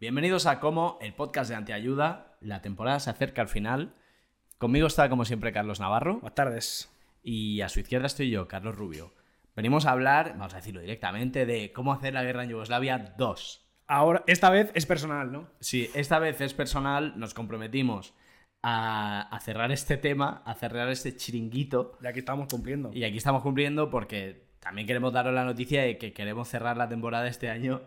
Bienvenidos a Como, el podcast de Antiayuda. La temporada se acerca al final. Conmigo está, como siempre, Carlos Navarro. Buenas tardes. Y a su izquierda estoy yo, Carlos Rubio. Venimos a hablar, vamos a decirlo directamente, de cómo hacer la guerra en Yugoslavia 2. Ahora, esta vez es personal, ¿no? Sí, esta vez es personal, nos comprometimos a, a cerrar este tema, a cerrar este chiringuito. Y aquí estamos cumpliendo. Y aquí estamos cumpliendo porque también queremos daros la noticia de que queremos cerrar la temporada este año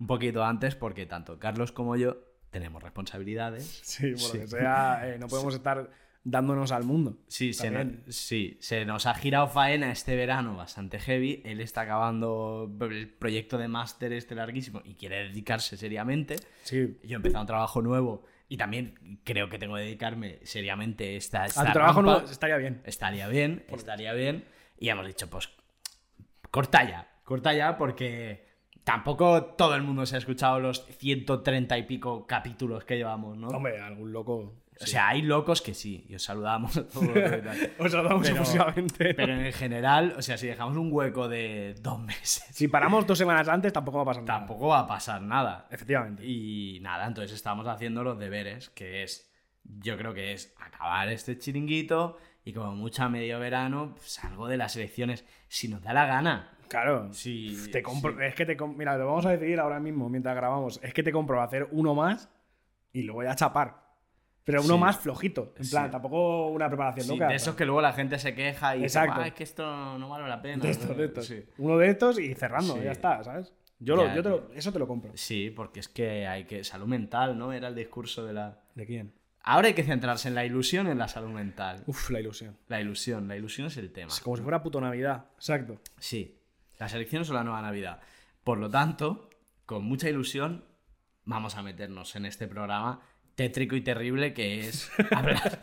un poquito antes porque tanto Carlos como yo tenemos responsabilidades. Sí, por lo que sea, eh, no podemos estar dándonos al mundo. Sí se, sí, nos ha girado faena este verano bastante heavy. Él está acabando el proyecto de máster este larguísimo y quiere dedicarse seriamente. Sí. Yo he empezado un trabajo nuevo y también creo que tengo que dedicarme seriamente esta, A esta tu trabajo no estaría bien. Estaría bien, estaría bien. Y hemos dicho, pues, corta ya, corta ya porque tampoco todo el mundo se ha escuchado los 130 y pico capítulos que llevamos, ¿no? Hombre, algún loco. O sea, hay locos que sí, y os saludamos a todos. Os lo damos Pero- exclusivamente. Pero en general, o sea, si dejamos un hueco de dos meses, Si paramos dos semanas antes, tampoco va a pasar nada. tampoco va a pasar nada. Efectivamente. Y nada, entonces estamos haciendo los deberes, que es, yo creo que es acabar este chiringuito y como mucho a medio verano, pues algo de las elecciones, si nos da la gana. Claro. Sí, Te compro, sí. Es que te Mira, lo vamos a decidir ahora mismo mientras grabamos. Es que te compro hacer uno más y lo voy a chapar. Pero uno Sí. más flojito. En plan, Sí. tampoco una preparación Sí, loca. de esos que luego la gente se queja y dice, Exacto. "Ah, es que esto no vale la pena. De estos, de estos. Uno de estos y cerrando, ya está, ¿sabes? Yo, lo- Ya, yo te lo- eso te lo compro. Sí, porque es que hay que. Salud mental, ¿no? Era el discurso de la. ¿De quién? Ahora hay que centrarse en la ilusión y en la salud mental. Uf, la ilusión. La ilusión, la ilusión es el tema. Es como si fuera puto Navidad. Exacto. Sí, las elecciones son la nueva Navidad. Por lo tanto, con mucha ilusión, vamos a meternos en este programa tétrico y terrible que es hablar.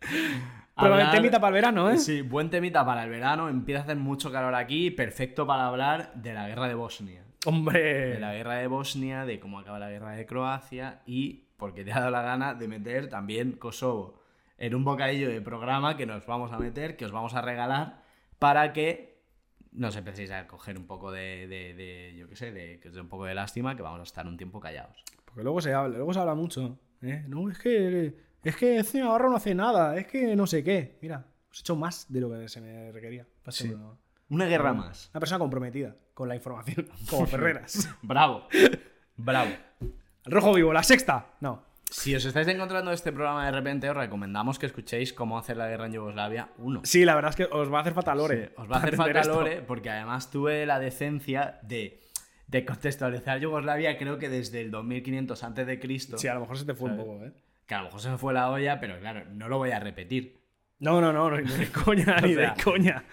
Pero hablar- temita para el verano, ¿eh? Sí, buen temita para el verano. Empieza a hacer mucho calor aquí. Perfecto para hablar de la guerra de Bosnia. De Hombre. la guerra de Bosnia, de cómo acaba la guerra de Croacia y porque te ha dado la gana de meter también Kosovo en un bocadillo de programa que nos vamos a meter, que os vamos a regalar para que nos empecéis a coger un poco de, de- de, yo qué sé, de que dé un poco de lástima, que vamos a estar un tiempo callados. Porque luego se habla, luego se habla mucho. ¿eh? No, es que. Es que este Navarro no hace nada. Es que no sé qué. Mira, os he hecho más de lo que se me requería. Sí. Una guerra más. Una persona comprometida con la información. Como Ferreras. Bravo. Bravo. El rojo vivo, la sexta. No. Si os estáis encontrando este programa de repente, os recomendamos que escuchéis cómo hacer la guerra en Yugoslavia 1. Sí, la verdad es que os va a hacer falta Lore. Sí, os va a hacer falta Lore esto. porque además tuve la decencia de, de contextualizar Yugoslavia creo que desde el 2500 antes de Cristo. Sí, a lo mejor se te fue un poco, ¿eh? Que a lo mejor se me fue la olla, pero claro, no lo voy a repetir. No, no, no, no, ni de coña, ni de coña.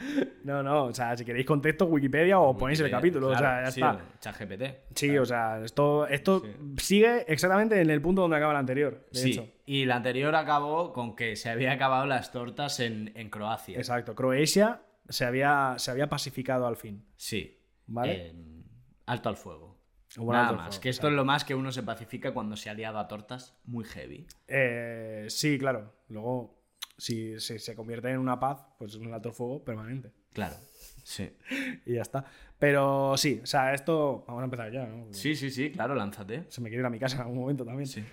No, no, o sea, si queréis contexto, Wikipedia o ponéis el capítulo, o sea, ya sí, está. ChatGPT. Sí, o sea, esto, esto sigue exactamente en el punto donde acaba el anterior, de Sí, hecho. y la anterior acabó con que se había acabado las tortas en, en Croacia. Exacto, Croacia se había, se había pacificado al fin. Sí. ¿Vale? Alto al fuego. Nada más. fuego, que esto es lo más que uno se pacifica cuando se ha liado a tortas muy heavy. Eh, sí, claro. Luego, si, se convierte en una paz, pues es un alto fuego permanente. Claro. Sí. Y ya está. Pero sí, o sea, esto. Vamos a empezar ya, Sí, sí, sí, claro, lánzate. Se me quiere ir a mi casa en algún momento también. Sí.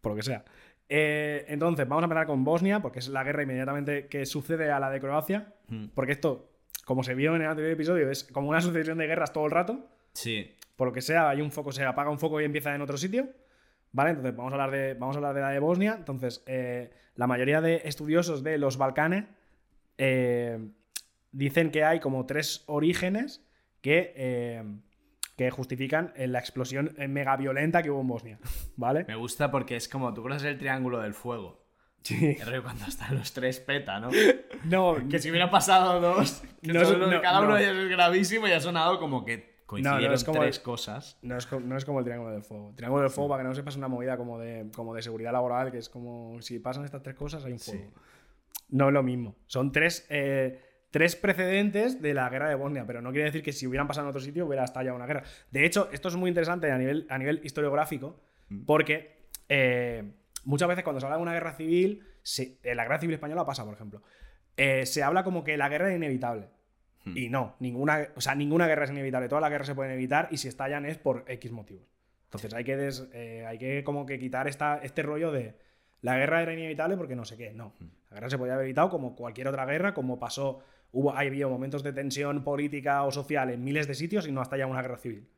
Por lo que sea. Eh, entonces, vamos a empezar con Bosnia, porque es la guerra inmediatamente que sucede a la de Croacia. Mm. Porque esto, como se vio en el anterior episodio, es como una sucesión de guerras todo el rato. Sí. Por lo que sea, hay un foco, se apaga un foco y empieza en otro sitio. ¿Vale? Entonces, vamos a hablar de, vamos a hablar de la de Bosnia. Entonces, eh, la mayoría de estudiosos de los Balcanes eh, dicen que hay como tres orígenes que, eh, que justifican eh, la explosión eh, mega violenta que hubo en Bosnia. ¿Vale? Me gusta porque es como, tú conoces el triángulo del fuego. Sí. Cuando están los tres peta, ¿no? No, Que si hubiera pasado dos, que No es- son los- no, cada uno no. de ellos es gravísimo y ha sonado como que coincidieron es como tres el- cosas. No es, no es como el Triángulo del Fuego. El Triángulo del Fuego, para que no sepas, es una movida como de, como de seguridad laboral, que es como si pasan estas tres cosas, hay un fuego. Sí. No es lo mismo. Son tres, eh, tres precedentes de la guerra de Bosnia, pero no quiere decir que si hubieran pasado en otro sitio hubiera estallado una guerra. De hecho, esto es muy interesante a nivel, a nivel historiográfico, porque eh, muchas veces cuando se habla de una guerra civil, se- en la guerra civil española pasa, por ejemplo, eh, se habla como que la guerra es inevitable. Y no, ninguna, o sea, ninguna guerra es inevitable. Todas las guerras se pueden evitar y si estallan es por X motivos. Entonces hay que, des- eh, hay que como que quitar esta, este rollo de la guerra era inevitable porque no sé qué. No. La guerra se podía haber evitado como cualquier otra guerra, como pasó. Hubo, ha habido momentos de tensión política o social en miles de sitios y no hasta ya una guerra civil.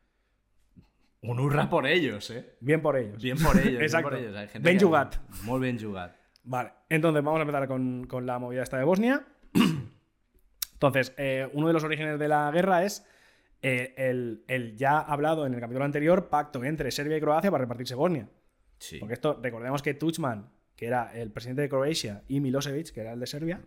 Un hurra por ellos, ¿eh? Bien por ellos. Bien por ellos. Exacto. Bien por ellos. Hay gente Ben que- jugat. Muy bien jugat. Vale, entonces vamos a empezar con, con la movida esta de Bosnia. Entonces, eh, uno de los orígenes de la guerra es eh, el, el ya hablado en el capítulo anterior pacto entre Serbia y Croacia para repartirse Bosnia. Sí. Porque esto, recordemos que Tuchman, que era el presidente de Croacia, y Milosevic, que era el de Serbia,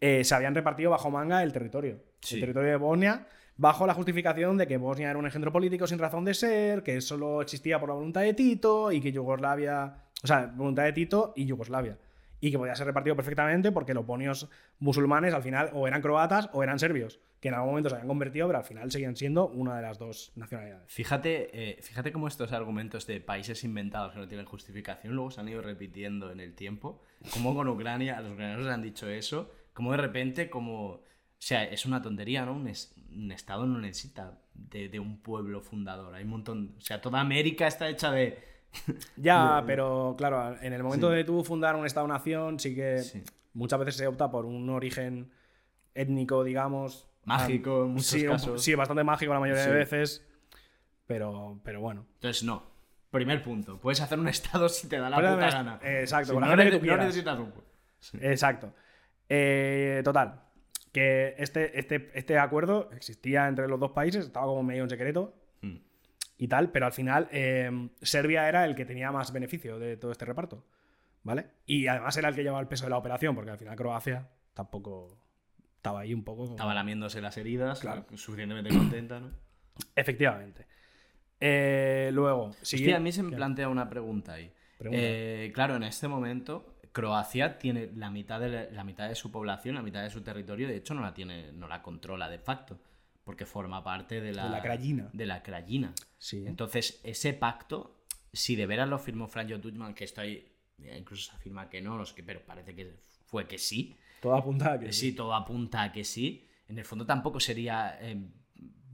eh, se habían repartido bajo manga el territorio. Sí. El territorio de Bosnia, bajo la justificación de que Bosnia era un engendro político sin razón de ser, que solo existía por la voluntad de Tito y que Yugoslavia. O sea, voluntad de Tito y Yugoslavia. Y que podía ser repartido perfectamente porque los bonios musulmanes al final o eran croatas o eran serbios, que en algún momento se habían convertido, pero al final seguían siendo una de las dos nacionalidades. Fíjate, eh, fíjate cómo estos argumentos de países inventados que no tienen justificación luego se han ido repitiendo en el tiempo. Como con Ucrania, a los ucranianos les han dicho eso, como de repente, como. O sea, es una tontería, ¿no? Un, es- un Estado no necesita de, de un pueblo fundador. Hay un montón. O sea, toda América está hecha de. Ya, pero claro, en el momento Sí. de tú fundar un Estado-nación, sí que Sí. muchas veces se opta por un origen étnico, digamos. Mágico en muchos sí, un- casos. sí, bastante mágico la mayoría de veces. Pero, pero bueno. Entonces, no. Primer punto. Puedes hacer un Estado si te da la puta gana. exacto, Sí, con la no, gente que necesitas un. Exacto. Eh, total. Que este, este, este acuerdo existía entre los dos países, estaba como medio en secreto. Y tal, pero al final eh, Serbia era el que tenía más beneficio de todo este reparto. ¿Vale? Y además era el que llevaba el peso de la operación, porque al final Croacia tampoco estaba ahí un poco. como- Estaba lamiéndose las heridas, Claro. suficientemente contenta, ¿no? Efectivamente. Eh, luego, sigue- a mí se me plantea una pregunta ahí. Pregunta. Eh, claro, en este momento Croacia tiene la mitad, de la, la mitad de su población, la mitad de su territorio, de hecho no la tiene, no la controla de facto, porque forma parte de la, De la Krajina. de la Krajina. Sí. Entonces, ese pacto, si de veras lo firmó Franjo Tuchman, que esto ahí, eh, incluso se afirma que no, sé qué, pero parece que fue que sí, Todo apunta a que. sí, todo apunta a que sí. En el fondo tampoco sería eh,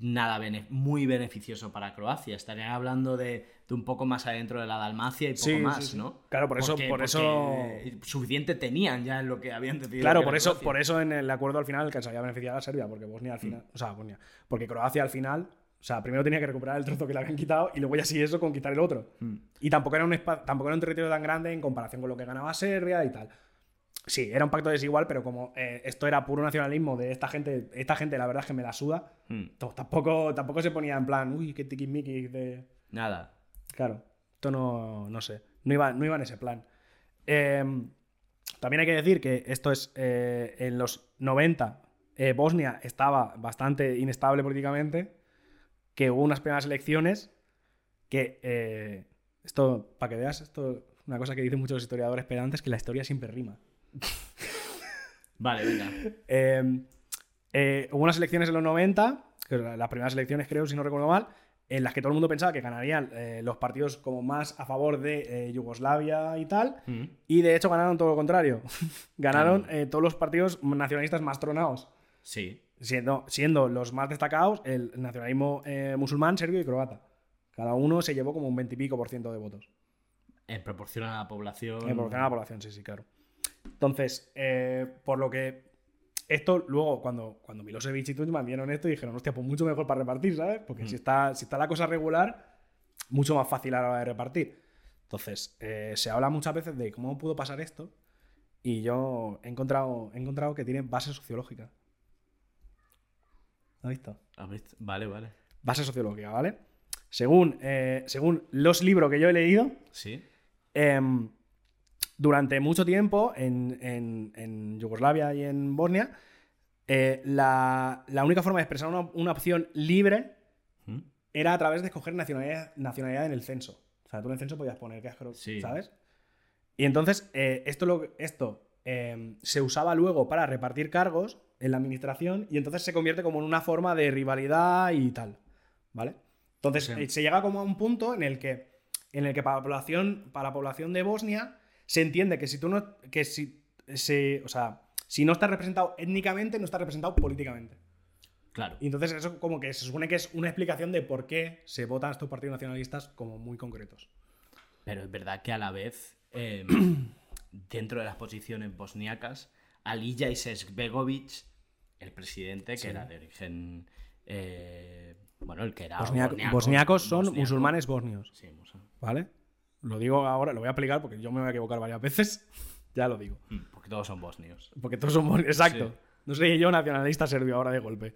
nada bene- muy beneficioso para Croacia. Estarían hablando de, de un poco más adentro de la Dalmacia y poco Sí, más, sí. ¿no? Claro, por eso- Porque- por porque eso- Suficiente tenían ya en lo que habían decidido. Claro, por eso, Croacia. por eso en el acuerdo al final que se había beneficiado a Serbia, porque Bosnia Mm. al final. O sea, Bosnia. Porque Croacia al final. O sea, primero tenía que recuperar el trozo que le habían quitado y luego ya sí eso con quitar el otro. Mm. Y tampoco era, un tampoco era un territorio tan grande en comparación con lo que ganaba Serbia y tal. Sí, era un pacto desigual, pero como eh, esto era puro nacionalismo de esta gente, esta gente la verdad es que me la suda, Mm. tampoco, tampoco se ponía en plan, uy, qué tiquismiquis de... Nada. Claro, esto no, no sé, no iba, no iba en ese plan. Eh, también hay que decir que esto es eh, en los 90, eh, Bosnia estaba bastante inestable políticamente, que hubo unas primeras elecciones que, eh, esto, para que veas, esto es una cosa que dicen muchos historiadores pedantes, que la historia siempre rima. Vale, venga. Eh, hubo unas elecciones en los 90, que eran las primeras elecciones creo, si no recuerdo mal, en las que todo el mundo pensaba que ganarían eh, los partidos como más a favor de eh, Yugoslavia y tal, Mm. y de hecho ganaron todo lo contrario. ganaron Ah. eh, todos los partidos nacionalistas más tronados, Sí. siendo, siendo los más destacados el nacionalismo musulmán, serbio y croata. Cada uno se llevó como un 20 y pico por ciento de votos. En proporción a la población. En proporción a la población, sí, sí, claro. Entonces, por lo que esto luego, cuando, cuando Milosevic y Tuchman vieron esto, dijeron, hostia, pues mucho mejor para repartir, ¿sabes? Porque si, está, si está la cosa regular, mucho más fácil a la hora de repartir. Entonces, eh, se habla muchas veces de cómo pudo pasar esto y yo he encontrado, he encontrado que tiene base sociológica. ¿Lo has visto? ¿Has visto? Vale, vale. Base sociológica, ¿vale? Según, eh, según los libros que yo he leído, Sí. Em, durante mucho tiempo en, en- en Yugoslavia y en Bosnia, eh, la, la única forma de expresar una, una opción libre Mm. era a través de escoger nacionalidad, nacionalidad en el censo. O sea, tú en el censo podías poner que Sí. ¿sabes? Y entonces, eh, esto, lo, esto em, se usaba luego para repartir cargos en la administración y entonces se convierte como en una forma de rivalidad y tal. ¿Vale? Entonces, Sí. eh, se llega como a un punto en el que, en el que para, la población, para la población de Bosnia se entiende que si tú no. que si. se- o sea, si no estás representado étnicamente, no estás representado políticamente. Claro. Y entonces eso como que se supone que es una explicación de por qué se votan estos partidos nacionalistas como muy concretos. Pero es verdad que a la vez, eh, dentro de las posiciones bosniacas, Alija Izetbegovic, el presidente, que Sí. era de origen. eh, bueno, el que era. Bosniaco- bosniaco- bosniacos son bosniaco. musulmanes bosnios, Sí, musulmanes. ¿vale? Lo digo ahora, lo voy a explicar porque yo me voy a equivocar varias veces. ya lo digo. Mm, Porque todos son bosnios. Porque todos son bosnios. Exacto. Sí. No soy yo nacionalista serbio ahora de golpe.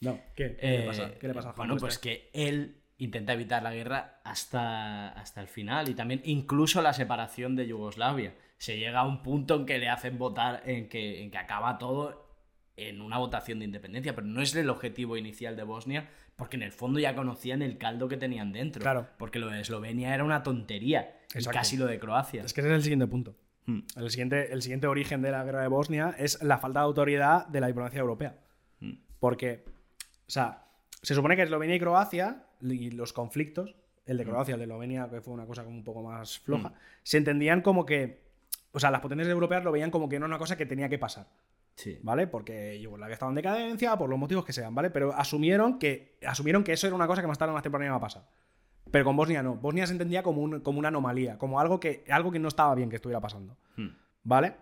No, ¿qué? ¿Qué le Eh, pasa? ¿Qué le pasa a Bueno, pues que él intenta evitar la guerra hasta, hasta el final y también incluso la separación de Yugoslavia. Se llega a un punto en que le hacen votar, en que, en que acaba todo en una votación de independencia, pero no es el objetivo inicial de Bosnia, porque en el fondo ya conocían el caldo que tenían dentro. Claro. Porque lo de Eslovenia era una tontería, y casi lo de Croacia. Es que ese es el siguiente punto. Hmm. El siguiente, el siguiente origen de la guerra de Bosnia es la falta de autoridad de la diplomacia europea. Hmm. Porque, o sea, se supone que Eslovenia y Croacia y los conflictos, el Hmm. de Croacia, el de Eslovenia, que fue una cosa como un poco más floja, se entendían como que, o sea, las potencias europeas lo veían como que no era una cosa que tenía que pasar, Sí. ¿vale? Porque Yugoslavia estaba en decadencia, por los motivos que sean, ¿vale? Pero asumieron que, asumieron que eso era una cosa que más tarde o más temprano iba a pasar. Pero con Bosnia no. Bosnia se entendía como, un- como una anomalía, como algo que, algo que no estaba bien que estuviera pasando. Hmm. ¿Vale?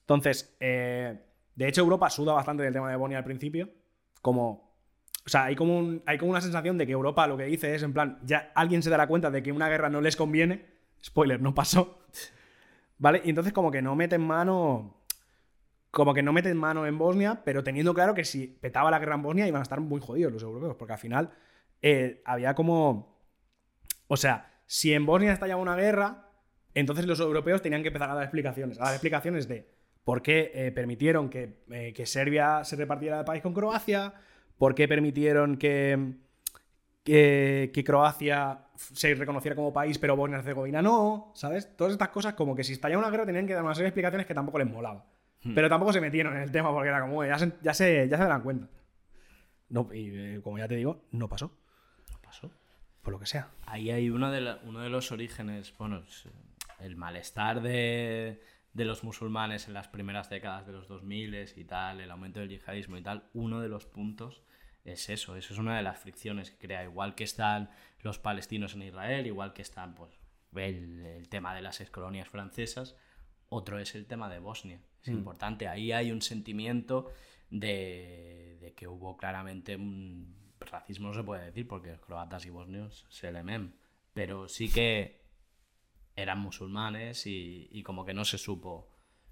Entonces, eh, de hecho, Europa suda bastante del tema de Bosnia al principio. Como. O sea, hay como, un- hay como una sensación de que Europa lo que dice es, en plan, ya alguien se dará cuenta de que una guerra no les conviene. Spoiler, no pasó. ¿Vale? Y entonces, como que no meten mano. Como que no meten mano en Bosnia, pero teniendo claro que si petaba la guerra en Bosnia iban a estar muy jodidos los europeos, porque al final eh, había como. O sea, si en Bosnia estallaba una guerra, entonces los europeos tenían que empezar a dar explicaciones. A dar explicaciones de por qué eh, permitieron que, eh, que Serbia se repartiera el país con Croacia, por qué permitieron que, que, que Croacia se reconociera como país, pero Bosnia y Herzegovina no, ¿sabes? Todas estas cosas, como que si estallaba una guerra tenían que dar una serie de explicaciones que tampoco les molaba. Pero tampoco se metieron en el tema porque era como, "Uy, ya se, ya se, ya se darán cuenta. No, y eh, como ya te digo, no pasó. ¿Qué pasó? Por lo que sea. Ahí hay uno de, la- uno de los orígenes, bueno, eh, el malestar de, de los musulmanes en las primeras décadas de los 2000 y tal, el aumento del yihadismo y tal, uno de los puntos es eso, eso es una de las fricciones que crea, igual que están los palestinos en Israel, igual que están pues, el, el tema de las excolonias francesas, otro es el tema de Bosnia, es importante, ahí hay un sentimiento de, de que hubo claramente un racismo, no se puede decir, porque croatas y bosnios se le mem, pero sí que eran musulmanes y, y como que no se supo,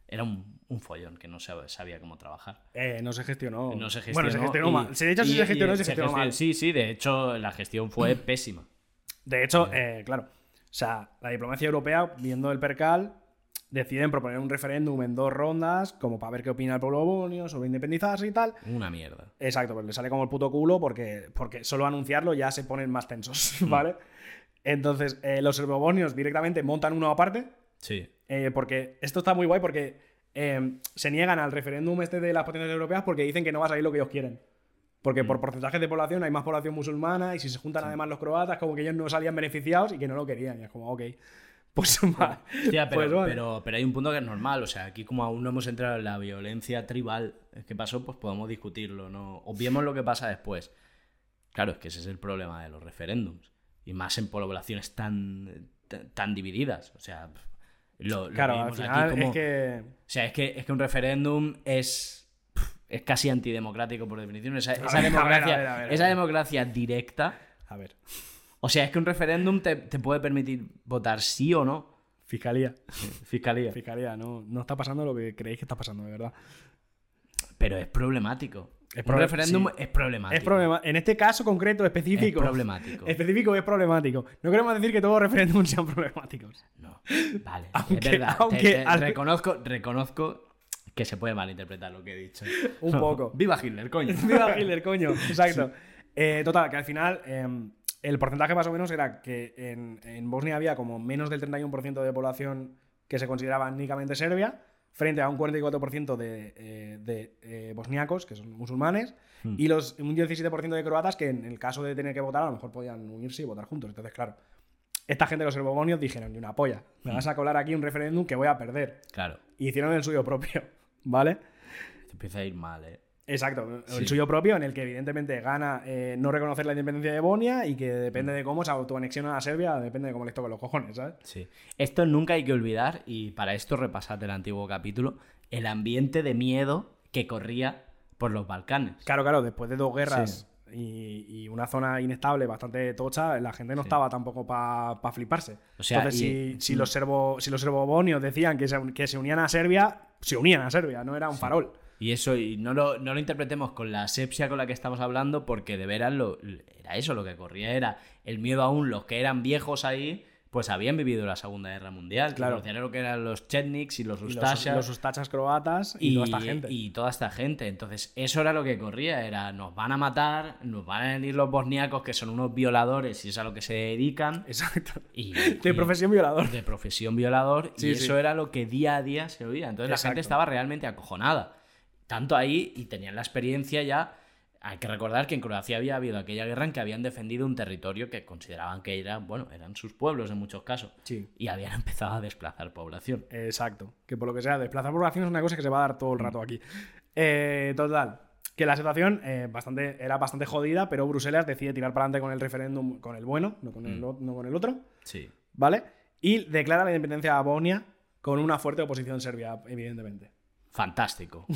era un, un follón que no se sabía cómo trabajar. Eh, no se gestionó. No se gestionó. Bueno, se gestionó y- mal. De hecho, y- se gestionó se gestionó mal. Sí, sí, de hecho la gestión fue pésima. De hecho, eh, claro. O sea, la diplomacia europea, viendo el percal, deciden proponer un referéndum en dos rondas, como para ver qué opina el pueblo bosnio sobre independizarse y tal. Una mierda. Exacto, pero le sale como el puto culo porque, porque solo anunciarlo ya se ponen más tensos, ¿vale? Entonces, eh, los serbobosnios directamente montan uno aparte, Sí. eh, porque esto está muy guay porque eh, se niegan al referéndum este de las potencias europeas porque dicen que no va a salir lo que ellos quieren. Porque por porcentaje de población hay más población musulmana y si se juntan además los croatas, como que ellos no salían beneficiados y que no lo querían. Y es como, ok, pues. Hostia, pero, Pues pero, pero hay un punto que es normal, o sea, aquí como aún no hemos entrado en la violencia tribal que pasó, pues podemos discutirlo, ¿no? Obviemos lo que pasa después. Claro, es que ese es el problema de los referéndums. Y más en poblaciones tan, tan, tan divididas. O sea, lo, lo Claro, al final como- es que... O sea, es que, es que un referéndum es, es casi antidemocrático por definición. Esa, esa ver, a ver, democracia, a ver, a ver, a esa ver. democracia directa. A ver, O sea, es que un referéndum te, te puede permitir votar sí o no. fiscalía. Fiscalía. Fiscalía, no, no está pasando lo que creéis que está pasando, de verdad. Pero es problemático. Es un referéndum sí. es problemático. Es problema en este caso concreto, específico. Es problemático. Específico es problemático. No queremos decir que todos los referéndums sean problemáticos. No, vale. Aunque- es verdad. aunque Te- te- al- reconozco, reconozco que se puede malinterpretar lo que he dicho. Un poco. Viva Hitler, coño. Viva Hitler, coño. Exacto. Eh, total, que al final eh, el porcentaje más o menos era que en, en Bosnia había como menos del 31% de población que se consideraba únicamente serbia, frente a un 44% de, eh, de eh, bosniacos, que son musulmanes, y los, un 17% de croatas que en el caso de tener que votar a lo mejor podían unirse y votar juntos. Entonces, claro, esta gente, los serbobonios, dijeron, ni una polla, me vas a colar aquí un referéndum que voy a perder. Claro. Y hicieron el suyo propio, ¿vale? Te empieza a ir mal, eh. Exacto, el suyo propio, en el que evidentemente gana eh, no reconocer la independencia de Bosnia y que depende de cómo se autoanexiona a Serbia, depende de cómo les toquen los cojones, ¿sabes? Sí. Esto nunca hay que olvidar, y para esto repasad el antiguo capítulo, el ambiente de miedo que corría por los Balcanes. Claro, claro, después de dos guerras y, y una zona inestable bastante tocha, la gente no estaba tampoco para fliparse. O sea, Entonces, y- si, si los serbo, si los serbobonios decían que se, que se unían a Serbia, se unían a Serbia, no era un farol. Y eso, y no lo, no lo interpretemos con la asepsia con la que estamos hablando, porque de veras lo, era eso, lo que corría era el miedo aún, los que eran viejos ahí, pues habían vivido la Segunda Guerra Mundial. Claro. Lo que eran los Chetniks y los Y los, ustachas croatas y, toda esta gente. y toda esta gente. Entonces, eso era lo que corría, era nos van a matar, nos van a venir los bosniacos que son unos violadores y es a lo que se dedican. Exacto. Y, De y- profesión violador. de profesión violador Sí, y sí. eso era lo que día a día se oía. Entonces la gente estaba realmente acojonada. Tanto ahí y tenían la experiencia ya. Hay que recordar que en Croacia había habido aquella guerra en que habían defendido un territorio que consideraban que era, bueno, eran sus pueblos en muchos casos. Sí. Y habían empezado a desplazar población. Exacto. Que por lo que sea, desplazar población es una cosa que se va a dar todo el rato aquí. Eh, total. Que la situación eh, bastante, era bastante jodida, pero Bruselas decide tirar para adelante con el referéndum, con el bueno, no con el, o- no con el otro, Sí. ¿vale? Y declara la independencia a Bosnia con una fuerte oposición serbia, evidentemente. Fantástico.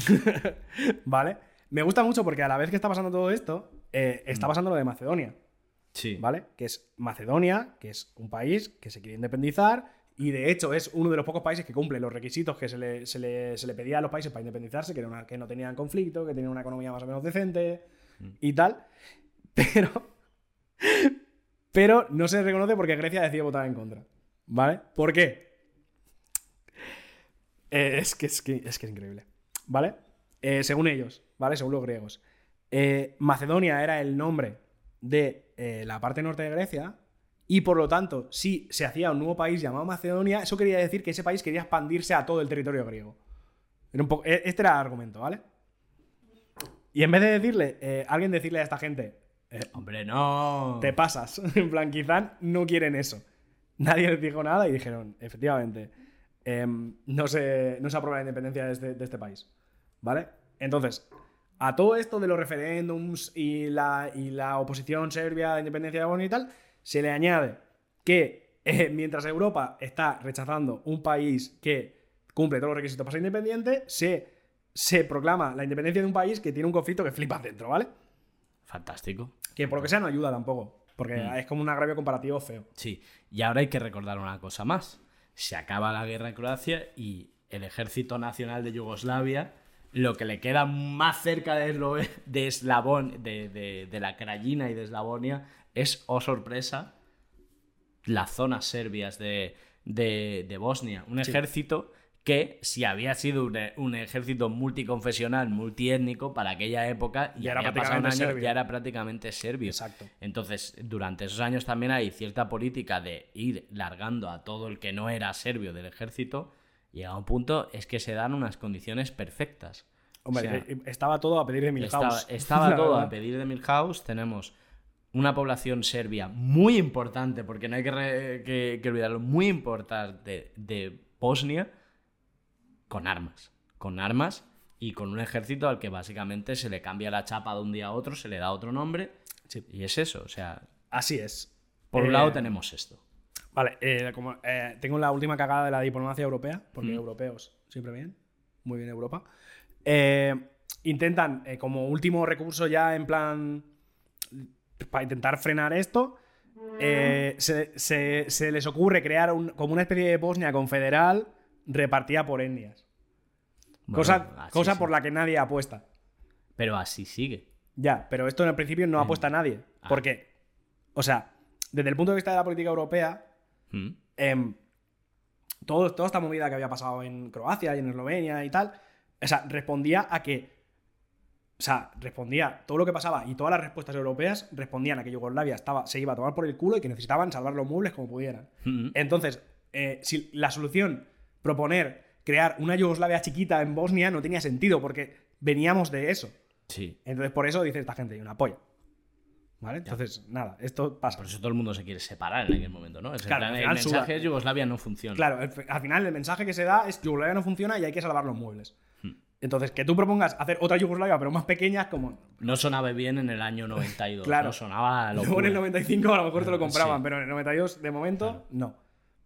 ¿Vale? Me gusta mucho porque a la vez que está pasando todo esto, eh, está pasando lo de Macedonia. Sí. ¿vale? Que es Macedonia, que es un país que se quiere independizar y de hecho es uno de los pocos países que cumple los requisitos que se le, se le- se le pedía a los países para independizarse, que, era una- que no tenían conflicto, que tenían una economía más o menos decente y tal. Pero, pero no se reconoce porque Grecia decide votar en contra. ¿Vale? ¿Por qué? Eh, es, que, es, que, es que es increíble. ¿Vale? Eh, según ellos, ¿vale? Según los griegos. eh, Macedonia era el nombre de la parte norte de Grecia y por lo tanto, si se hacía un nuevo país llamado Macedonia, eso quería decir que ese país quería expandirse a todo el territorio griego. Era un poco- e- este era el argumento, ¿vale? Y en vez de decirle, alguien decirle a esta gente, Hombre, no. te pasas, en plan, quizá no quieren eso. Nadie les dijo nada y dijeron, efectivamente, em, no, se, no se aprueba la independencia de este, de este país. ¿Vale? Entonces, a todo esto de los referéndums y la, y la oposición serbia a la independencia de Bosnia y tal, se le añade que eh, mientras Europa está rechazando un país que cumple todos los requisitos para ser independiente, se, se proclama la independencia de un país que tiene un conflicto que flipa dentro, ¿vale? Fantástico. Que por lo que sea no ayuda tampoco. Porque Mm. es como un agravio comparativo feo. Sí, y ahora hay que recordar una cosa más. Se acaba la guerra en Croacia y el ejército nacional de Yugoslavia, lo que le queda más cerca de, Eslo- de Eslabón, de, de- de la Krajina y de Eslavonia, es, oh sorpresa, las zonas serbias de, Bosnia. Un Sí. ejército que, si había sido un, e- un ejército multiconfesional, multiétnico, para aquella época, Ya era prácticamente año, serbio. ya era prácticamente serbio. Exacto. Entonces, durante esos años también hay cierta política de ir largando a todo el que no era serbio del ejército. Llega un punto, es que se dan unas condiciones perfectas. Hombre, O sea, eh, estaba todo a pedir de estaba, Milhouse. estaba La todo verdad. a pedir de Milhouse. Tenemos una población serbia muy importante, porque no hay que, re- que- que olvidarlo, muy importante de Bosnia, con armas. Con armas y con un ejército al que básicamente se le cambia la chapa de un día a otro, se le da otro nombre. Sí. Y es eso, o sea, Así es. por un Eh, lado tenemos esto. Vale, eh, como, eh, tengo la última cagada de la diplomacia europea, porque Mm. europeos siempre bien. Muy bien Europa. Eh, intentan, eh, como último recurso ya en plan, para intentar frenar esto, eh, se, se- se les ocurre crear un- como una especie de Bosnia confederal repartida por etnias. Bueno, cosa cosa sí. por la que nadie apuesta. Pero así sigue. Ya, pero esto en el principio no apuesta a nadie. Ah. Porque, o sea, desde el punto de vista de la política europea, ¿Mm? em, todo, toda esta movida que había pasado en Croacia y en Eslovenia y tal, o sea, respondía a que. O sea, respondía todo lo que pasaba y todas las respuestas europeas respondían a que Yugoslavia estaba, se iba a tomar por el culo y que necesitaban salvar los muebles como pudieran. ¿Mm? Entonces, eh, si la solución, proponer crear una Yugoslavia chiquita en Bosnia, no tenía sentido porque veníamos de eso. Sí. Entonces, por eso dice esta gente, y una polla. ¿Vale? Entonces, nada, esto pasa. Por eso todo el mundo se quiere separar en aquel momento, ¿no? Es Claro, plan, el mensaje suda. de Yugoslavia no funciona. Claro, el- al final el mensaje que se da es Yugoslavia no funciona y hay que salvar los muebles. Hmm. Entonces, que tú propongas hacer otra Yugoslavia, pero más pequeña, es como. No sonaba bien en el año 92. Claro. No sonaba Luego en el locura. 95 a lo mejor te lo compraban, Sí. pero en el 92, de momento, no.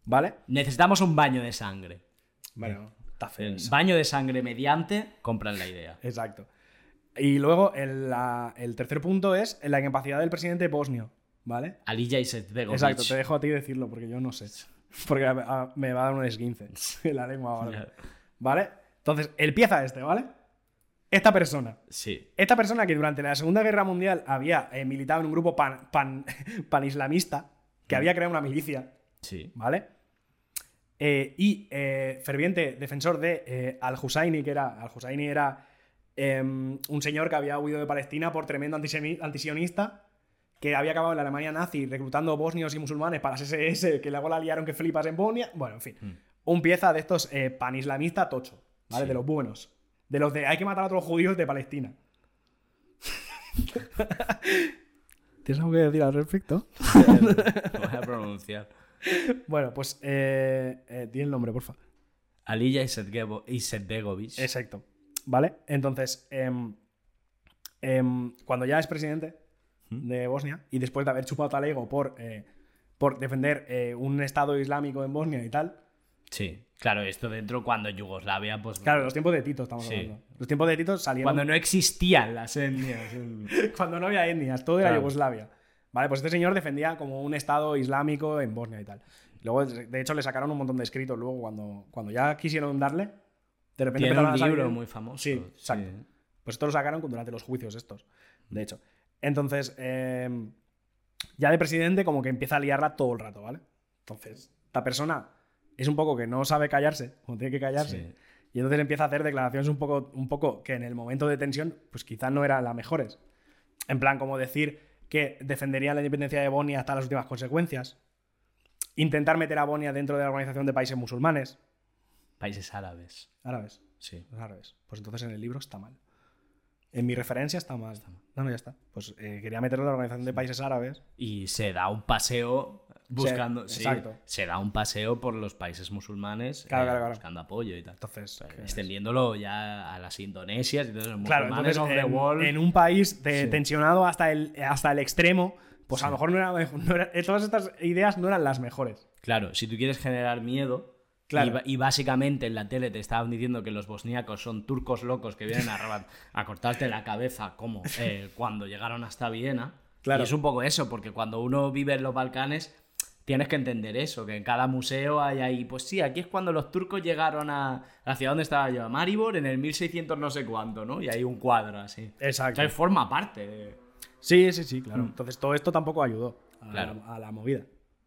¿Vale? Necesitamos un baño de sangre. Bueno, está feo. El eso. baño de sangre mediante, compran la idea. Exacto. Y luego el, la- el tercer punto es la incapacidad del presidente bosnio. ¿Vale? Alija Izetbegovic. Exacto, te dejo a ti decirlo porque yo no sé. Porque a- a- me va a dar un esguince en la lengua o algo. Ya. ¿Vale? Entonces, empieza este, ¿vale? Esta persona. Sí. Esta persona que durante la Segunda Guerra Mundial había eh, militado en un grupo pan, pan, panislamista, que había creado una milicia, Sí. ¿vale? Eh, y eh, ferviente defensor de eh, Al-Husayni, que era. Al-Husayni era em, un señor que había huido de Palestina por tremendo antisionista, que había acabado en la Alemania nazi reclutando bosnios y musulmanes para las SS, que luego la liaron que flipas en Bosnia. Bueno, en fin. Un pieza de estos eh, panislamistas tocho, ¿vale? Sí. De los buenos. De los de hay que matar a otros judíos de Palestina. ¿Tienes algo que decir al respecto? Lo voy a pronunciar. Bueno, pues eh, eh, di el nombre, porfa. Alija Izetgebo- Izetbegovic. Exacto. ¿Vale? Entonces, em, cuando ya es presidente de Bosnia y después de haber chupado talego por, eh, por defender eh, un Estado islámico en Bosnia y tal, Sí. Claro, esto dentro cuando Yugoslavia, pues. claro, los tiempos de Tito estamos Sí. hablando. Los tiempos de Tito salieron Cuando no existían las etnias. cuando no había etnias, todo era. Yugoslavia. Vale, pues este señor defendía como un Estado islámico en Bosnia y tal. Luego, de hecho, le sacaron un montón de escritos luego cuando, cuando ya quisieron darle. De repente Tiene un libro muy famoso. Sí, exacto. Pues esto lo sacaron durante los juicios estos, de hecho. Entonces, eh, ya de presidente como que empieza a liarla todo el rato, ¿vale? Entonces, esta persona es un poco que no sabe callarse, o tiene que callarse, Sí. y entonces empieza a hacer declaraciones un poco, un poco que en el momento de tensión, pues quizás no eran las mejores. En plan, como decir que defendería la independencia de Bosnia hasta las últimas consecuencias. Intentar meter a Bosnia dentro de la Organización de Países Musulmanes. Países árabes. Árabes. Sí. Los árabes. Pues entonces en el libro está mal. En mi referencia está mal. No, no, ya está. Pues eh, quería meterlo en la Organización de Países Árabes. Y se da un paseo buscando. Sí, sí, exacto. Se da un paseo por los países musulmanes Claro, eh, claro, claro. buscando apoyo y tal. Entonces, Pues, extendiéndolo ya a las Indonesias y todos los claro, musulmanes entonces of the en, en un país de- Sí. tensionado hasta el, hasta el extremo, pues a lo mejor no era, no era- todas estas ideas no eran las mejores. Claro, si tú quieres generar miedo. Claro. Y, y básicamente en la tele te estaban diciendo que los bosníacos son turcos locos que vienen a, a cortarte la cabeza como eh, cuando llegaron hasta Viena. Claro. Y es un poco eso, porque cuando uno vive en los Balcanes tienes que entender eso, que en cada museo hay ahí, pues sí, aquí es cuando los turcos llegaron a la ciudad donde estaba yo, a Maribor, en el 1600 no sé cuánto, ¿no? Y hay un cuadro así. Exacto. Entonces forma parte de... Sí, sí, sí, claro. Entonces todo esto tampoco ayudó a, Mm. Claro. la, a la movida.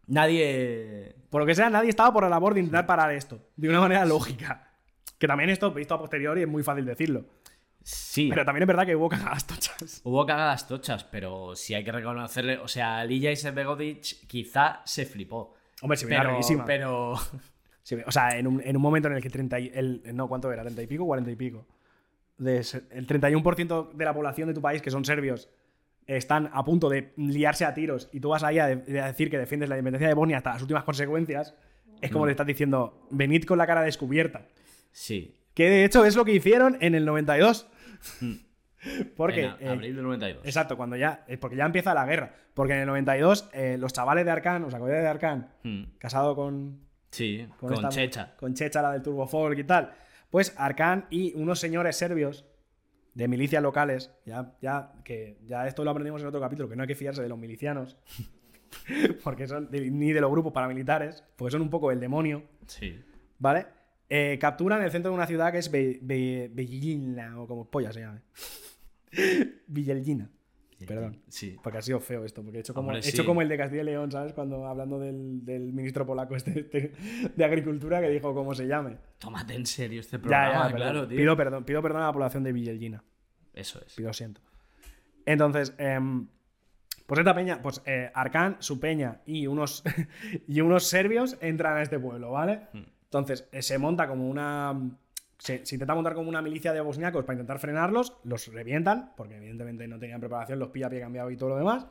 Nadie... Por lo que sea, nadie estaba por la labor de intentar parar esto, de una manera lógica. Que también esto, visto a posteriori, es muy fácil decirlo. Sí. Pero también es verdad que hubo cagadas tochas. Hubo cagadas tochas, pero sí hay que reconocerle. O sea, Lija Izetbegovic quizá se flipó. Hombre, se veía Pero, pero Sí, o sea, en un, en un momento en el que 30 y- el, no, ¿cuánto era? ¿30 y pico? ¿40 y pico? De el 31% de la población de tu país, que son serbios, están a punto de liarse a tiros y tú vas ahí a, de- a decir que defiendes la independencia de Bosnia hasta las últimas consecuencias, es Mm. como le estás diciendo, venid con la cara descubierta. sí. Que de hecho es lo que hicieron en el 92. Porque... en eh, abril del 92. Exacto, cuando ya... eh, Porque ya empieza la guerra. Porque en el 92 eh, los chavales de Arcán, ¿os acordáis de Arcán? Mm. Casado con, Sí, con, con, esta- Checha. Con Checha, la del Turbo Folk y tal. Pues Arcán y unos señores serbios de milicias locales, ya, ya, que ya esto lo aprendimos en otro capítulo, que no hay que fiarse de los milicianos, porque son de- ni de los grupos paramilitares, porque son un poco el demonio, Sí. ¿vale? Eh, capturan el centro de una ciudad que es Be- Be- Bellina, o como polla se llama. Villelgina. Perdón. Sí. Porque ha sido feo esto, porque he hecho como, Hombre, he hecho sí. como el de Castilla y León, ¿sabes? Cuando hablando del, del ministro polaco este, este de Agricultura que dijo cómo se llame. Tómate en serio este programa, ya, claro, tío. Pido perdón, pido perdón a la población de Villelgina. Eso es. Pido siento. Entonces, em, pues esta peña, pues eh, Arcán, su peña y unos, y unos serbios entran a este pueblo, ¿vale? Hmm. Entonces, se monta como una. Se, se intenta montar como una milicia de bosniacos para intentar frenarlos, los revientan, porque evidentemente no tenían preparación, los pilla pie cambiado y todo lo demás.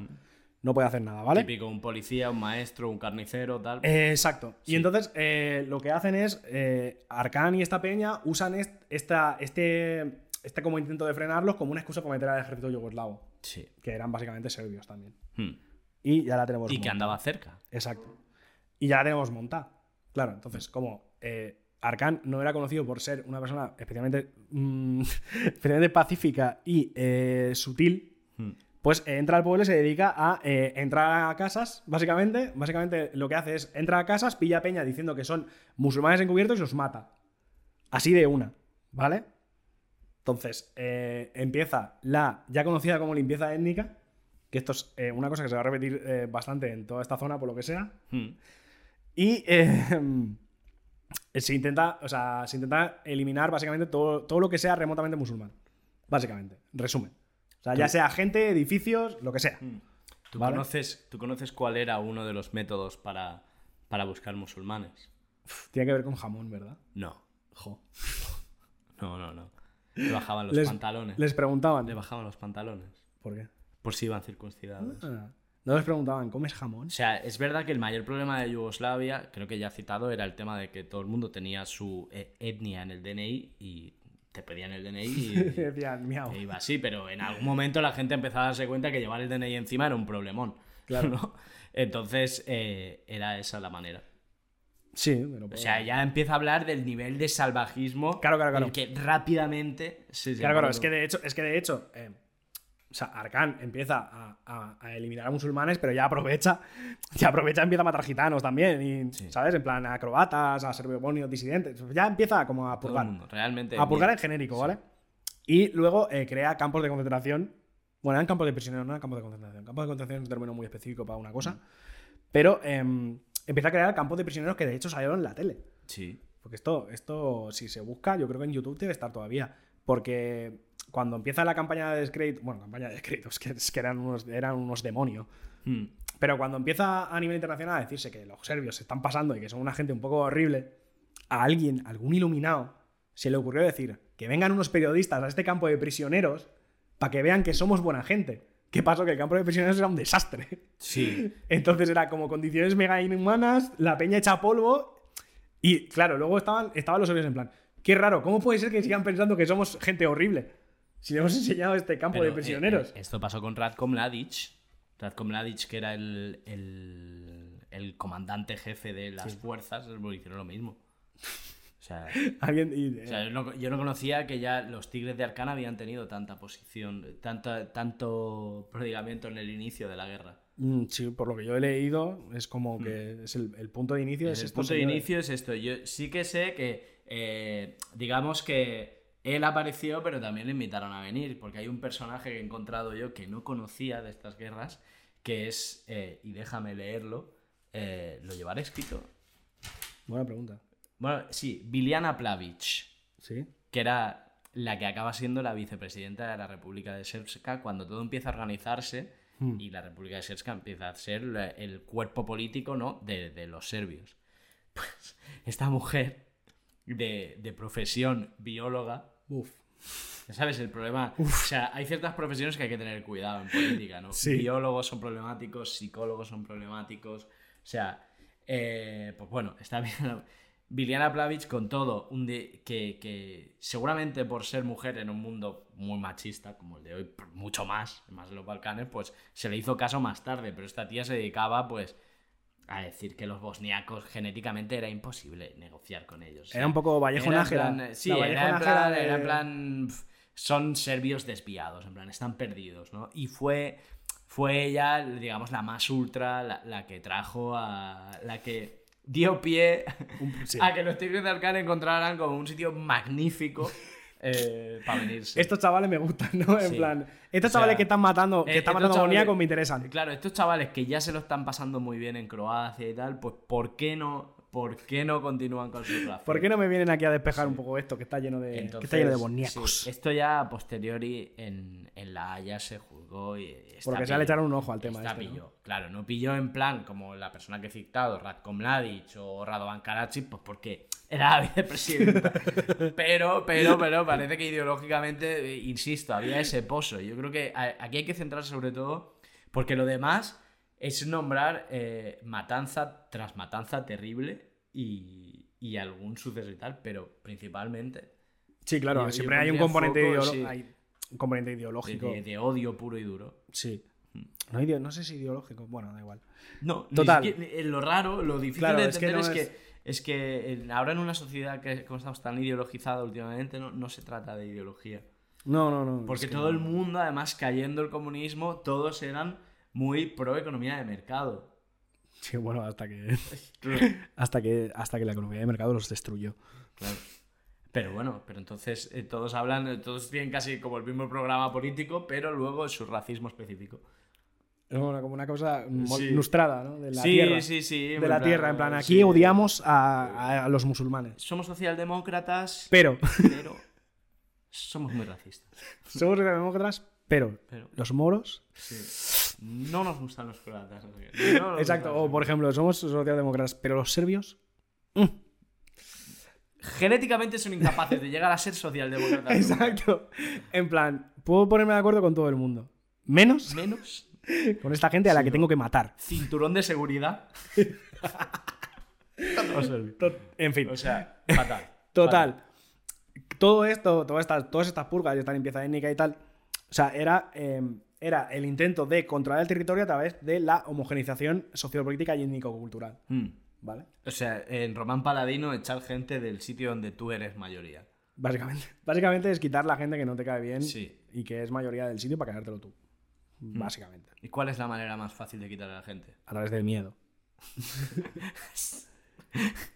no puede hacer nada, ¿vale? Típico, un policía, un maestro, un carnicero, tal. Eh, exacto. Sí. Y entonces eh, lo que hacen es, eh, Arcan y esta peña usan est- esta, este, este como intento de frenarlos como una excusa para meter al ejército yugoslavo, Sí. que eran básicamente serbios también. Hmm. Y ya la tenemos Y que andaba cerca. Exacto. Y ya la tenemos montada. Claro, entonces, como eh, Arkan no era conocido por ser una persona especialmente, mm, especialmente pacífica y eh, sutil, Hmm. pues eh, entra al pueblo y se dedica a eh, entrar a casas, básicamente. Básicamente lo que hace es entra a casas, pilla a peña diciendo que son musulmanes encubiertos y los mata. Así de una, ¿vale? Entonces, eh, empieza la ya conocida como limpieza étnica, que esto es una cosa que se va a repetir bastante en toda esta zona, por lo que sea. Hmm. Y eh, se, intenta, o sea, se intenta eliminar básicamente todo, todo lo que sea remotamente musulmán. Básicamente, resumen. O sea, ya sea gente, edificios, lo que sea. ¿Tú, ¿Vale? conoces, ¿Tú conoces cuál era uno de los métodos para, para buscar musulmanes? Tiene que ver con jamón, ¿verdad? No. Jo. No, no, no. Le bajaban los Les- pantalones. Les preguntaban. Le bajaban los pantalones. ¿Por qué? Por si iban circuncidados. Ah, No les preguntaban, ¿comes jamón? O sea, es verdad que el mayor problema de Yugoslavia, creo que ya citado, era el tema de que todo el mundo tenía su eh, etnia en el DNI y te pedían el DNI Y decían, miau. e iba así, pero en algún momento la gente empezaba a darse cuenta que llevar el DNI encima era un problemón. Claro. ¿no? Entonces, eh, era esa la manera. Sí, pero. O sea, ya empieza a hablar del nivel de salvajismo Claro, claro, claro. que rápidamente se Claro, claro, es que de hecho, es que de hecho, eh, o sea, Arkan empieza a, a- a eliminar a musulmanes, pero ya aprovecha, ya aprovecha, empieza a matar gitanos también, y, Sí. ¿sabes? En plan, a croatas, a serbio-bosnios disidentes, ya empieza como a purgar, mundo, realmente. a purgar bien. en genérico, ¿vale? Y luego eh, crea campos de concentración, bueno, eran campos de prisioneros, no eran campos de concentración, campos de concentración es un término muy específico para una cosa, pero em, empieza a crear campos de prisioneros que de hecho salieron en la tele. Sí. Porque esto, esto, si se busca, yo creo que en YouTube debe estar todavía. Porque cuando empieza la campaña de descrédito, bueno, campaña de descrédito, es que, es que eran, unos, eran unos demonios. Hmm. Pero cuando empieza a nivel internacional a decirse que los serbios se están pasando y que son una gente un poco horrible, a alguien, algún iluminado, se le ocurrió decir que vengan unos periodistas a este campo de prisioneros para que vean que somos buena gente. ¿Qué pasó? Que el campo de prisioneros era un desastre. Sí. Entonces era como condiciones mega inhumanas, la peña hecha polvo. Y claro, luego estaban, estaban los serbios en plan, qué raro, ¿cómo puede ser que sigan pensando que somos gente horrible? Si le hemos enseñado este campo Pero, de prisioneros. eh, eh, esto pasó con Radko Mladic. Radko Mladic, que era el, el, el comandante jefe de las fuerzas, hicieron lo mismo. O sea, y, o sea, yo, no, yo no conocía que ya los Tigres de Arcana habían tenido tanta posición, tanto, tanto prodigamiento en el inicio de la guerra. mm, sí, por lo que yo he leído, es como que es el, el punto de inicio. Es el punto de inicio es esto. Yo sí que sé que, eh, digamos que él apareció, pero también le invitaron a venir, porque hay un personaje que he encontrado yo que no conocía de estas guerras, que es, eh, y déjame leerlo, eh, lo llevaré escrito. Buena pregunta. Bueno, sí, Viliana Plavic, Sí. que era la que acaba siendo la vicepresidenta de la República de Srpska cuando todo empieza a organizarse Hmm. y la República de Srpska empieza a ser el cuerpo político ¿no? de, de los serbios. Pues esta mujer de, de profesión bióloga, Uf. ya ¿sabes? El problema, o sea, hay ciertas profesiones que hay que tener cuidado en política, ¿no? Sí. Biólogos son problemáticos, psicólogos son problemáticos, o sea, eh, pues bueno, está bien. Viliana Plavic con todo, un de- que, que seguramente por ser mujer en un mundo muy machista como el de hoy, mucho más, más de los Balcanes, pues se le hizo caso más tarde, pero esta tía se dedicaba pues a decir que los bosniacos genéticamente era imposible negociar con ellos. Era un poco Vallejo Nájera. Sí, era Vallejo en Nájera plan, de- era en plan, son serbios desviados, en plan, están perdidos, ¿no? Y fue, fue ella, digamos, la más ultra, la, la que trajo a... la que dio pie sí. a que los Tigres de Arcán encontraran como un sitio magnífico eh, para venirse. Estos chavales me gustan, ¿no? En Sí. plan, estos O sea, chavales que están matando, que eh, están matando chavales- me interesan. Claro, estos chavales que ya se lo están pasando muy bien en Croacia y tal, pues ¿por qué no, por qué no continúan con su relación? ¿Por qué no me vienen aquí a despejar un poco esto que está lleno de, que está lleno de bosníacos? sí, esto ya a posteriori en, en la Haya se juzgó y Porque ya le echaron un ojo al tema Está este. Claro, no pilló en plan como la persona que he citado, Ratko Mladic o Radovan Karadzic, pues porque era la vicepresidenta. pero, pero, pero parece que ideológicamente, eh, insisto, había ese pozo. Yo creo que aquí hay que centrarse sobre todo porque lo demás es nombrar eh, matanza tras matanza terrible y, y algún suceso y tal, pero principalmente Sí, claro, Yo- yo siempre hay un componente, foco, sí. hay un componente de, ideológico. de- de odio puro y duro. Sí. No, ideo- no sé si ideológico, bueno, da igual. No, Total. lo raro, lo difícil Claro, de es que entender no es que, es- que ahora en una sociedad que como estamos tan ideologizada últimamente, no, no se trata de ideología. No, no, no. Porque es que todo no. el mundo, además cayendo el comunismo, todos eran muy pro economía de mercado. Sí, bueno, hasta que, hasta que hasta que la economía de mercado los destruyó. Claro. Pero bueno, pero entonces eh, todos hablan, eh, todos tienen casi como el mismo programa político, pero luego su racismo específico. Es una- como una cosa Sí. ilustrada, ¿no? De la sí, tierra. sí, sí. de la tierra, en plan, aquí sí. odiamos a, a los musulmanes. Somos socialdemócratas, Pero, pero somos muy racistas. somos demócratas, pero Pero los moros. sí. No nos gustan los croatas. no sé qué. No nos Exacto, o por ejemplo, somos socialdemócratas, pero los serbios. Genéticamente son incapaces de llegar a ser socialdemócratas. Exacto. En plan, puedo ponerme de acuerdo con todo el mundo. Menos Menos con esta gente a la Sí, que no. tengo que matar. cinturón de seguridad. En fin. O sea, fatal. Total. Todo esto, todas estas, todas estas purgas y esta limpieza étnica y tal, o sea, era, eh, era el intento de controlar el territorio a través de la homogenización sociopolítica y étnico-cultural. Mm. ¿Vale? O sea, en Román Paladino echar gente del sitio donde tú eres mayoría. Básicamente. Básicamente es quitar la gente que no te cae bien Sí. y que es mayoría del sitio para quedártelo tú. Básicamente. ¿Y cuál es la manera más fácil de quitar a la gente? A través del miedo.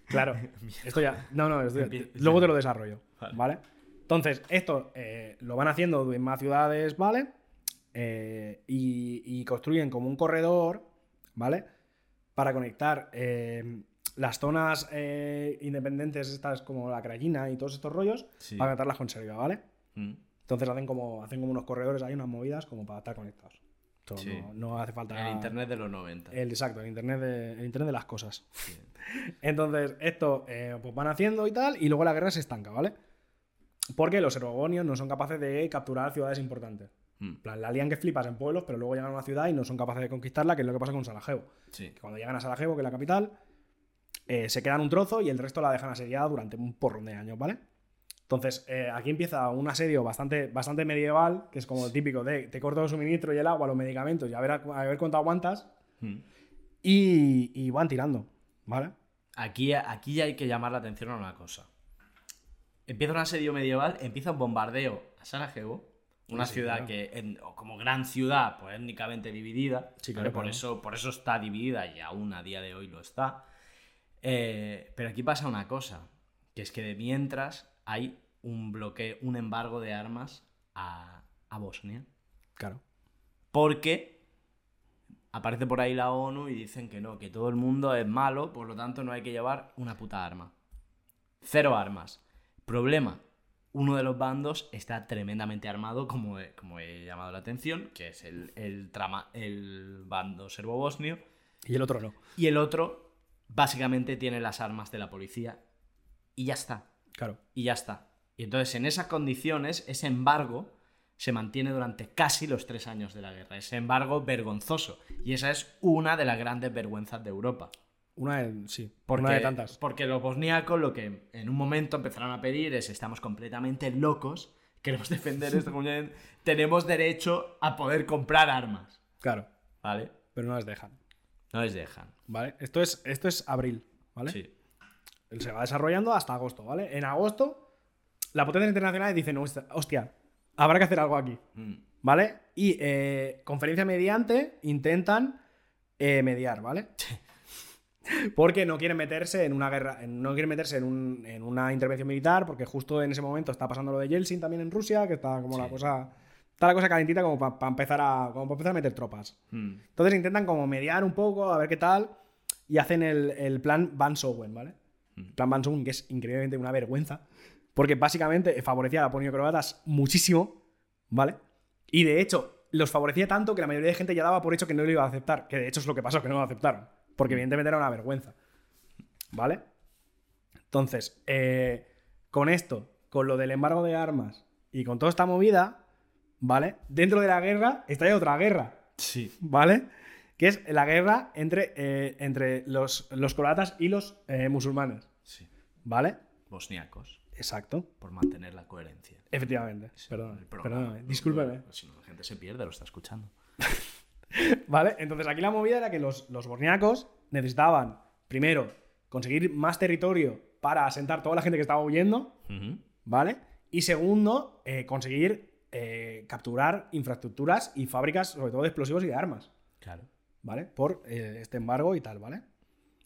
claro. Esto ya. No, no, esto ya- luego te lo desarrollo. Vale. ¿Vale? Entonces, esto eh, lo van haciendo en más ciudades, ¿vale? Eh, y, y construyen como un corredor, ¿vale? Para conectar eh, las zonas eh, independientes, estas como la Crayina y todos estos rollos, Sí. para conectarlas con Serbia, ¿vale? Mm. Entonces hacen como, hacen como unos corredores, hay unas movidas como para estar conectados. Sí. no, no hace falta. El internet de los 90. El, exacto, el internet, de, el internet de las cosas. Entonces, esto eh, pues van haciendo y tal, y luego la guerra se estanca, ¿vale? Porque los erogonios no son capaces de capturar ciudades importantes. Mm. En plan, la lían que flipas en pueblos, pero luego llegan a una ciudad y no son capaces de conquistarla, que es lo que pasa con Sarajevo. Sí. Que cuando llegan a Sarajevo, que es la capital, eh, se quedan un trozo y el resto la dejan asediada durante un porrón de años, ¿vale? Entonces, eh, aquí empieza un asedio bastante, bastante medieval, que es como el típico de te corto el suministro y el agua, los medicamentos y a ver, a ver cuánto aguantas. Mm. Y, y van tirando, ¿vale? Aquí, aquí ya hay que llamar la atención a una cosa. Empieza un asedio medieval, empieza un bombardeo a Sarajevo, una Sí, ciudad claro. que, en- como gran ciudad, pues étnicamente dividida, Sí, claro, por, claro. eso, por eso está dividida y aún a día de hoy lo está. Eh, pero aquí pasa una cosa, que es que de mientras hay un bloqueo, un embargo de armas a, a Bosnia. Claro. Porque aparece por ahí la ONU y dicen que no, que todo el mundo es malo, por lo tanto no hay que llevar una puta arma. Cero armas. Problema. Uno de los bandos está tremendamente armado, como he, como he llamado la atención, que es el, el, trama, el bando serbo-bosnio, Y el otro no. y el otro básicamente tiene las armas de la policía. Y ya está Claro. y ya está. Y entonces, en esas condiciones, ese embargo se mantiene durante casi los tres años de la guerra. Ese embargo vergonzoso. Y esa es una de las grandes vergüenzas de Europa. Una de, sí, Porque, una de tantas. Porque los bosniacos lo que en un momento empezaron a pedir es: estamos completamente locos, queremos defender ya- tenemos derecho a poder comprar armas. Claro. ¿Vale? Pero no les dejan. No les dejan. ¿Vale? Esto es, esto es abril, ¿vale? Sí. Se va desarrollando hasta agosto, ¿vale? En agosto, la potencia internacional dice, no, hostia, hostia, habrá que hacer algo aquí, Mm. ¿vale? Y eh, conferencia mediante intentan eh, mediar, ¿vale? Porque no quieren meterse en una guerra, no quieren meterse en, un- en una intervención militar, porque justo en ese momento está pasando lo de Yeltsin también en Rusia, que está como la cosa, está la cosa calentita como para empezar a, como para empezar a meter tropas. Mm. Entonces intentan como mediar un poco, a ver qué tal, y hacen el, el plan Van Sowen, ¿vale? El plan Van Sowen, que es increíblemente una vergüenza, porque básicamente favorecía a la ponio croatas muchísimo, ¿vale? Y de hecho, los favorecía tanto que la mayoría de gente ya daba por hecho que no lo iba a aceptar, que de hecho es lo que pasó, que no lo aceptaron, porque evidentemente era una vergüenza, ¿vale? Entonces, eh, con esto, con lo del embargo de armas y con toda esta movida, ¿vale? Dentro de la guerra está ya otra guerra, Sí. ¿vale? que es la guerra entre, eh, entre los, los croatas y los eh, musulmanes. Sí. ¿Vale? Bosniacos, Exacto. por mantener la coherencia. Efectivamente. Perdón, programa. perdóname, discúlpeme. Si no, la gente se pierde, lo está escuchando. ¿Vale? Entonces aquí la movida era que los, los necesitaban, primero, conseguir más territorio para asentar toda la gente que estaba huyendo. ¿vale? Y segundo, eh, conseguir eh, capturar infraestructuras y fábricas, sobre todo de explosivos y de armas, Claro. ¿vale? Por eh, este embargo y tal, ¿vale?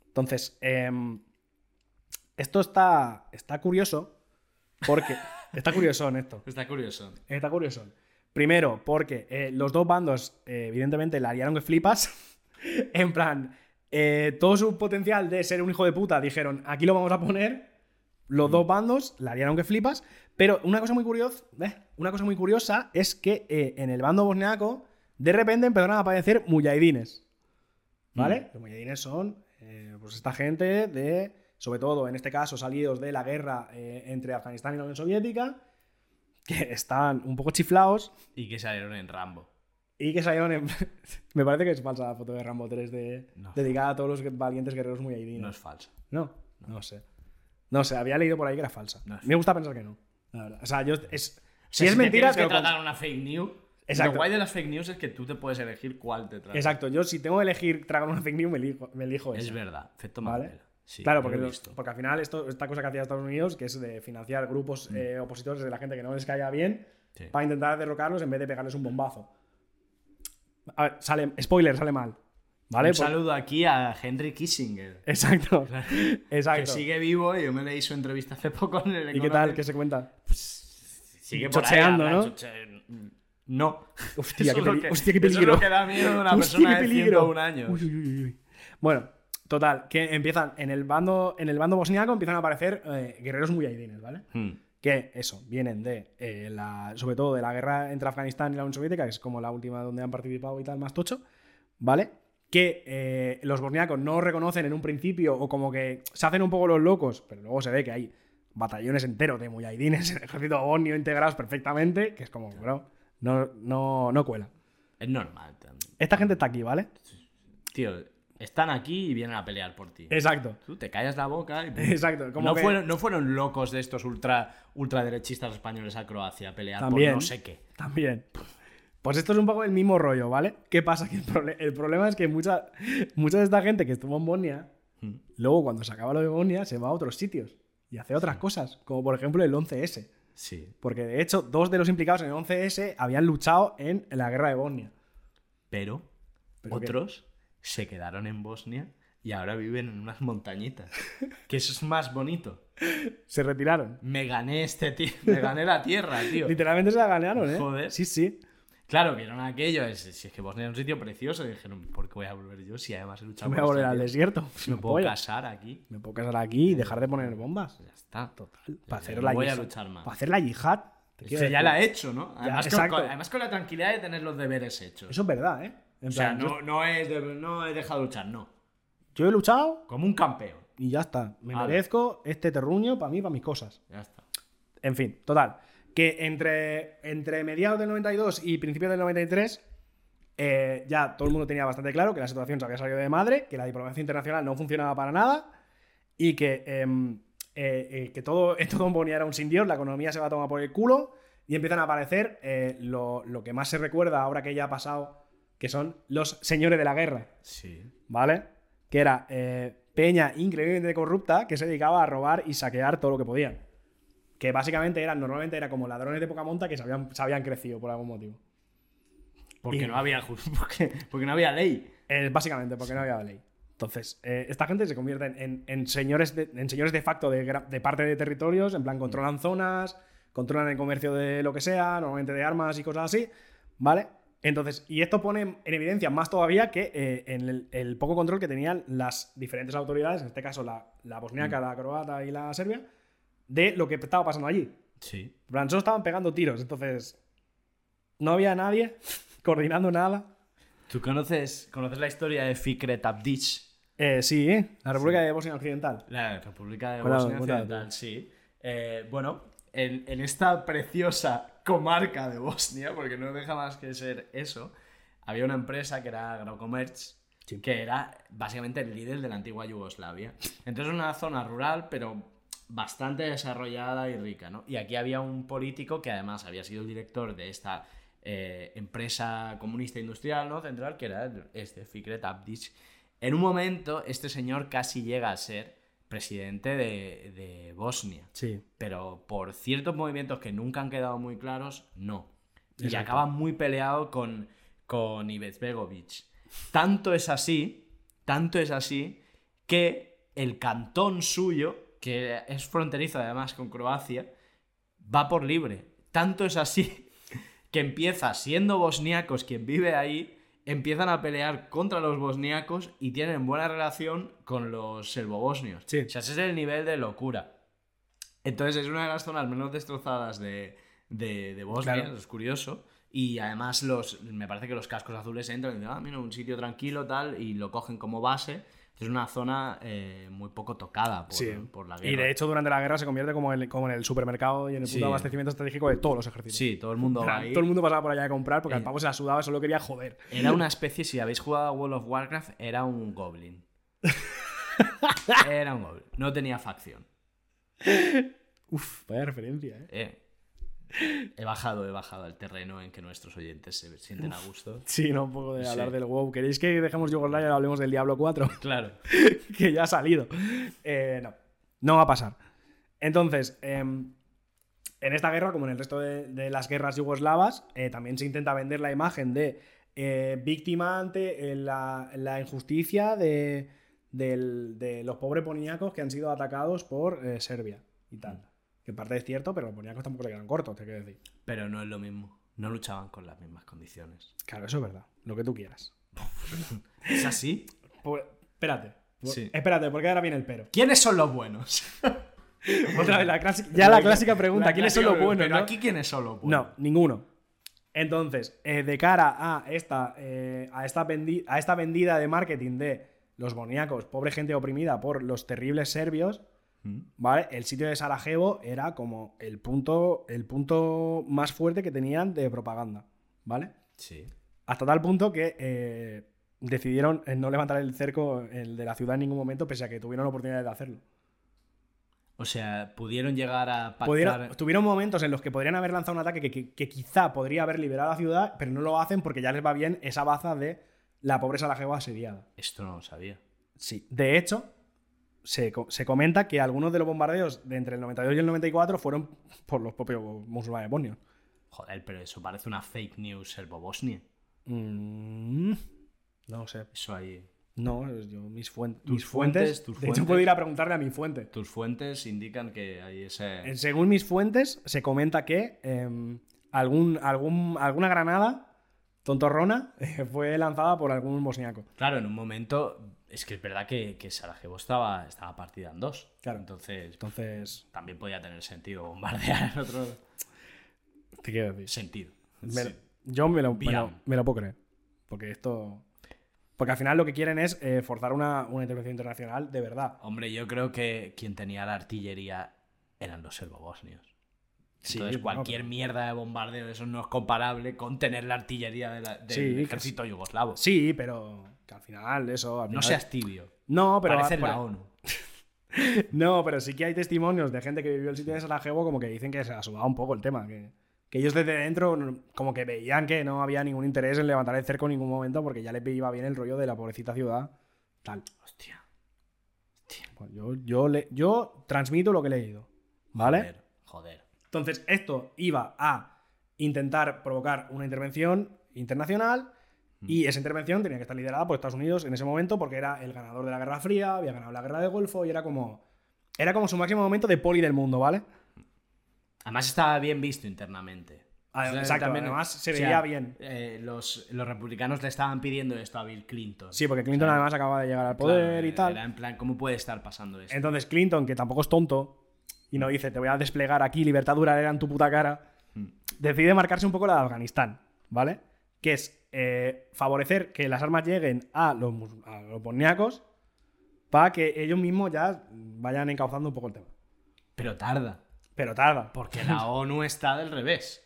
Entonces, em, esto está, está curioso porque... está curioso en esto. Está curioso. Está curioso. Primero, porque eh, los dos bandos, eh, evidentemente, la liaron que flipas. en plan, eh, todo su potencial de ser un hijo de puta dijeron, aquí lo vamos a poner. Los dos bandos la liaron que flipas. Pero una cosa muy curiosa, una cosa muy curiosa es que en el bando bosniaco, de repente empezaron a aparecer mujahidines. ¿Vale? Los mujahidines son pues esta gente de, sobre todo en este caso, salidos de la guerra entre Afganistán y la Unión Soviética, que están un poco chiflados Y que salieron en Rambo. y que salieron en... Me parece que es falsa la foto de Rambo 3 de... No. dedicada a todos los valientes guerreros muy No es falso. No, no sé. No sé, había leído por ahí que era falsa. No Me gusta pensar que no. La verdad. O sea, yo... Es... Si O sea, es mentira, tienes te que lo con- tratar una fake news. Exacto. Lo guay de las fake news es que tú te puedes elegir cuál te trata. Exacto, yo si tengo que elegir tragar una fake news, me elijo, me elijo Es esa. verdad. Efecto ¿Vale? Mandela. Sí, claro, porque, los- porque al final esto, esta cosa que hacía Estados Unidos, que es de financiar grupos eh, opositores de la gente que no les caiga bien, Mm. Sí. para intentar derrocarlos en vez de pegarles un bombazo. A ver, sale, spoiler, sale mal. ¿Vale? Un saludo aquí a Henry Kissinger. Exacto. Que Exacto. sigue vivo y yo me leí su entrevista hace poco en el ¿Y qué tal? ¿Qué se cuenta? Sigue por Chocheando, ¿no? choche- No. Hostia, qué, peli- que- hostia, qué eso es peligro. lo que da miedo de una Hostia, persona de peligro. 101 años. Uy, uy. Bueno, total, que empiezan en el bando, en el bando bosniaco empiezan a aparecer eh, guerreros mujahidines, ¿vale? Hmm. Que eso, vienen de eh, la, sobre todo de la guerra entre Afganistán y la Unión Soviética, que es como la última donde han participado y tal, más tocho, ¿vale? Que eh, los bosniacos no reconocen en un principio o como que se hacen un poco los locos, pero luego se ve que hay batallones enteros de mujahidines en el ejército bosnio integrados perfectamente, que es como, bro, no, no, no cuela. Es normal también. Esta gente está aquí, ¿vale? Tío, están aquí y vienen a pelear por ti. Exacto. Tú te callas la boca y... Exacto. Como no, que- fueron, no fueron locos de estos ultra ultraderechistas españoles a Croacia a pelear También. por no sé qué. También. Pues esto es un poco el mismo rollo, ¿vale? ¿Qué pasa? Que el, problema es que mucha, mucha de esta gente que estuvo en Bosnia, Hmm. luego cuando se acaba lo de Bosnia, se va a otros sitios y hace otras cosas, como por ejemplo el 11S. Sí. Porque de hecho, dos de los implicados en el 11S habían luchado en la guerra de Bosnia. Pero, ¿Pero qué? Se quedaron en Bosnia y ahora viven en unas montañitas. que eso es más bonito. Se retiraron. Me gané este tío. Me gané la tierra, tío. Literalmente se la ganaron, ¿eh? Joder. Sí, sí. Claro, vieron aquello. es- Si es que Bosnia es un sitio precioso. Y dijeron, ¿por qué voy a volver yo si además he luchado Me voy a volver al desierto. Si me Me puedo casar aquí. Me puedo casar aquí y dejar de poner bombas. Ya está. Total. Ya, Para hacer la voy a luchar más. Para hacer la yihad. te ya la he hecho, ¿no? Además, con- además con la tranquilidad de tener los deberes hechos. Eso es verdad, ¿eh? En o sea, plan, yo- no, no, es de- no he dejado de luchar, no. yo he luchado Como un campeón. y ya está. Me merezco este terruño para mí, para mis cosas. Ya está. En fin, total. Que entre, entre mediados del 92 y principios del 93, eh, ya todo el mundo tenía bastante claro que la situación se había salido de madre, que la diplomacia internacional no funcionaba para nada y que, em, eh, eh, que todo, todo en Bosnia era un sin Dios, la economía se va a tomar por el culo y empiezan a aparecer eh, lo, lo que más se recuerda ahora que ya ha pasado, que son los señores de la guerra. Sí. ¿vale? Que era eh, peña increíblemente corrupta que se dedicaba a robar y saquear todo lo que podían. Que básicamente eran, normalmente era como ladrones de poca monta que se habían, se habían crecido por algún motivo. Porque Y- no había porque, porque no había ley. Eh, básicamente, porque no había ley. Entonces, eh, esta gente se convierte en, en- en señores, de, en señores de facto de, de parte de territorios, en plan controlan zonas, controlan el comercio de lo que sea, normalmente de armas y cosas así, ¿vale? Entonces, y esto pone en evidencia más todavía que eh, en el, el poco control que tenían las diferentes autoridades, en este caso la, la bosniaca, la croata y la serbia, de lo que estaba pasando allí. Sí. Solo estaban pegando tiros, entonces no había nadie coordinando nada. ¿Tú conoces, conoces la historia de Fikret Abdic? Eh, sí, ¿eh? la República de Bosnia Occidental. La República de Bosnia Occidental, sí. Eh, bueno, en, en esta preciosa comarca de Bosnia, porque no deja más que ser eso, había una empresa que era Agrocomerch Sí. que era básicamente el líder de la antigua Yugoslavia. Entonces una zona rural, pero bastante desarrollada y rica, ¿no? Y aquí había un político que además había sido el director de esta eh, empresa comunista industrial, ¿no? Central, que era este, Fikret Abdic. En un momento, este señor casi llega a ser presidente de, de Bosnia Sí. pero por ciertos movimientos que nunca han quedado muy claros, no. Y acaba muy peleado con, con Ivezbegovic. Tanto es así, tanto es así, que el cantón suyo, que es fronterizo además con Croacia, va por libre. Tanto es así que empieza siendo bosniacos quien vive ahí, empiezan a pelear contra los bosniacos y tienen buena relación con los serbobosnios. Sí. O sea, ese es el nivel de locura. Entonces es una de las zonas menos destrozadas de, de, de Bosnia, Claro. es curioso. Y además los, me parece que los cascos azules entran y dicen, ah, mira, un sitio tranquilo, tal, y lo cogen como base. Es una zona eh, muy poco tocada por, Sí. por la guerra. Y de hecho, durante la guerra se convierte como, en el supermercado y en el punto Sí. de abastecimiento estratégico de todos los ejércitos. Sí, todo el mundo va ahí. Todo el mundo pasaba por allá a comprar porque al Eh. pavo se la sudaba, solo quería joder. Era una especie, si habéis jugado a World of Warcraft, era un goblin. Era un goblin. No tenía facción. Uf, vaya referencia, ¿eh? Eh, He bajado, he bajado al terreno en que nuestros oyentes se sienten a gusto. Sí, no, un poco de Sí. hablar del WoW. ¿Queréis que dejemos Yugoslavia y hablemos del Diablo 4? Claro. que ya ha salido. Eh, no, no va a pasar. Entonces, em, en esta guerra, como en el resto de, de las guerras yugoslavas, eh, también se intenta vender la imagen de eh, víctima ante la, la injusticia de, del- de los pobres bosniacos que han sido atacados por Serbia y tal. Que en parte es cierto, pero los bosniacos tampoco le quedan cortos, te quiero decir. Pero no es lo mismo. No luchaban con las mismas condiciones. Claro, eso es verdad. Lo que tú quieras. ¿Es así? Pues, espérate. Sí. Espérate, porque ahora viene el pero. ¿Quiénes son los buenos? Otra vez, la clásica- ya la clásica pregunta, La ¿quiénes son los buenos? Pero no? aquí, ¿quiénes son los No, buenos? ninguno. Entonces, eh, de cara a esta, eh, a, esta a esta vendida de marketing de los boniacos, pobre gente oprimida por los terribles serbios. ¿Vale? El sitio de Sarajevo era como el punto, el punto más fuerte que tenían de propaganda, ¿vale? Sí. Hasta tal punto que eh, decidieron eh, no levantar el cerco el de la ciudad en ningún momento, pese a que tuvieron la oportunidad de hacerlo. O sea, pudieron llegar a pactar... Pudieron- tuvieron momentos en los que podrían haber lanzado un ataque que, que- que quizá podría haber liberado la ciudad, pero no lo hacen porque ya les va bien esa baza de la pobre Sarajevo asediada. Esto no lo sabía. Sí. De hecho, se, se comenta que algunos de los bombardeos de entre el 92 y el 94 fueron por los propios musulmanes bosnios. Joder, pero eso parece una fake news serbo-bosnia. Mm, no sé. Eso ahí... No, yo, mis, Tus mis fuentes. fuentes, tus de hecho, puedo ir a preguntarle a mi fuente. Tus fuentes indican que hay ese... Según mis fuentes, se comenta que em, algún, algún, alguna granada tontorrona eh, fue lanzada por algún bosniaco. Claro, en un momento... Es que es verdad que, que Sarajevo estaba, estaba partida en dos. Claro. Entonces, Entonces, también podía tener sentido bombardear en otro te quiero decir. sentido. Me- Sí. Yo me lo, me, lo, me lo puedo creer. Porque esto. Porque al final lo que quieren es eh, forzar una, una intervención internacional de verdad. Hombre, yo creo que quien tenía la artillería eran los serbobosnios. Sí, Entonces, cualquier pero- mierda de bombardeo, eso no es comparable con tener la artillería de la- del Sí, que ejército yugoslavo. Sí, pero que al final eso. al No seas tibio. No, pero. Parece la ONU. No, pero sí que hay testimonios de gente que vivió el sitio de Sarajevo como que dicen que se ha sudado un poco el tema. Que, que ellos desde dentro como que veían que no había ningún interés en levantar el cerco en ningún momento porque ya les iba bien el rollo de la pobrecita ciudad. Tal. Hostia. Pues yo, yo, le, yo transmito lo que he leído. ¿Vale? Joder, joder. Entonces, esto iba a intentar provocar una intervención internacional y esa intervención tenía que estar liderada por Estados Unidos en ese momento porque era el ganador de la Guerra Fría, había ganado la Guerra del Golfo y era como era como su máximo momento de poli del mundo, ¿vale? Además estaba bien visto internamente. Ah, sea, exacto, además se veía bien. eh, los, los republicanos le estaban pidiendo esto a Bill Clinton. Sí, porque Clinton además acaba de llegar al poder Claro, y tal. Era en plan, ¿cómo puede estar pasando esto? Entonces Clinton, que tampoco es tonto y no dice, te voy a desplegar aquí libertad duradera en tu puta cara, Mm. decide marcarse un poco la de Afganistán, ¿vale? Que es eh, favorecer que las armas lleguen a los, a los bosniacos para que ellos mismos ya vayan encauzando un poco el tema. Pero tarda. Pero tarda. Porque la ONU está del revés.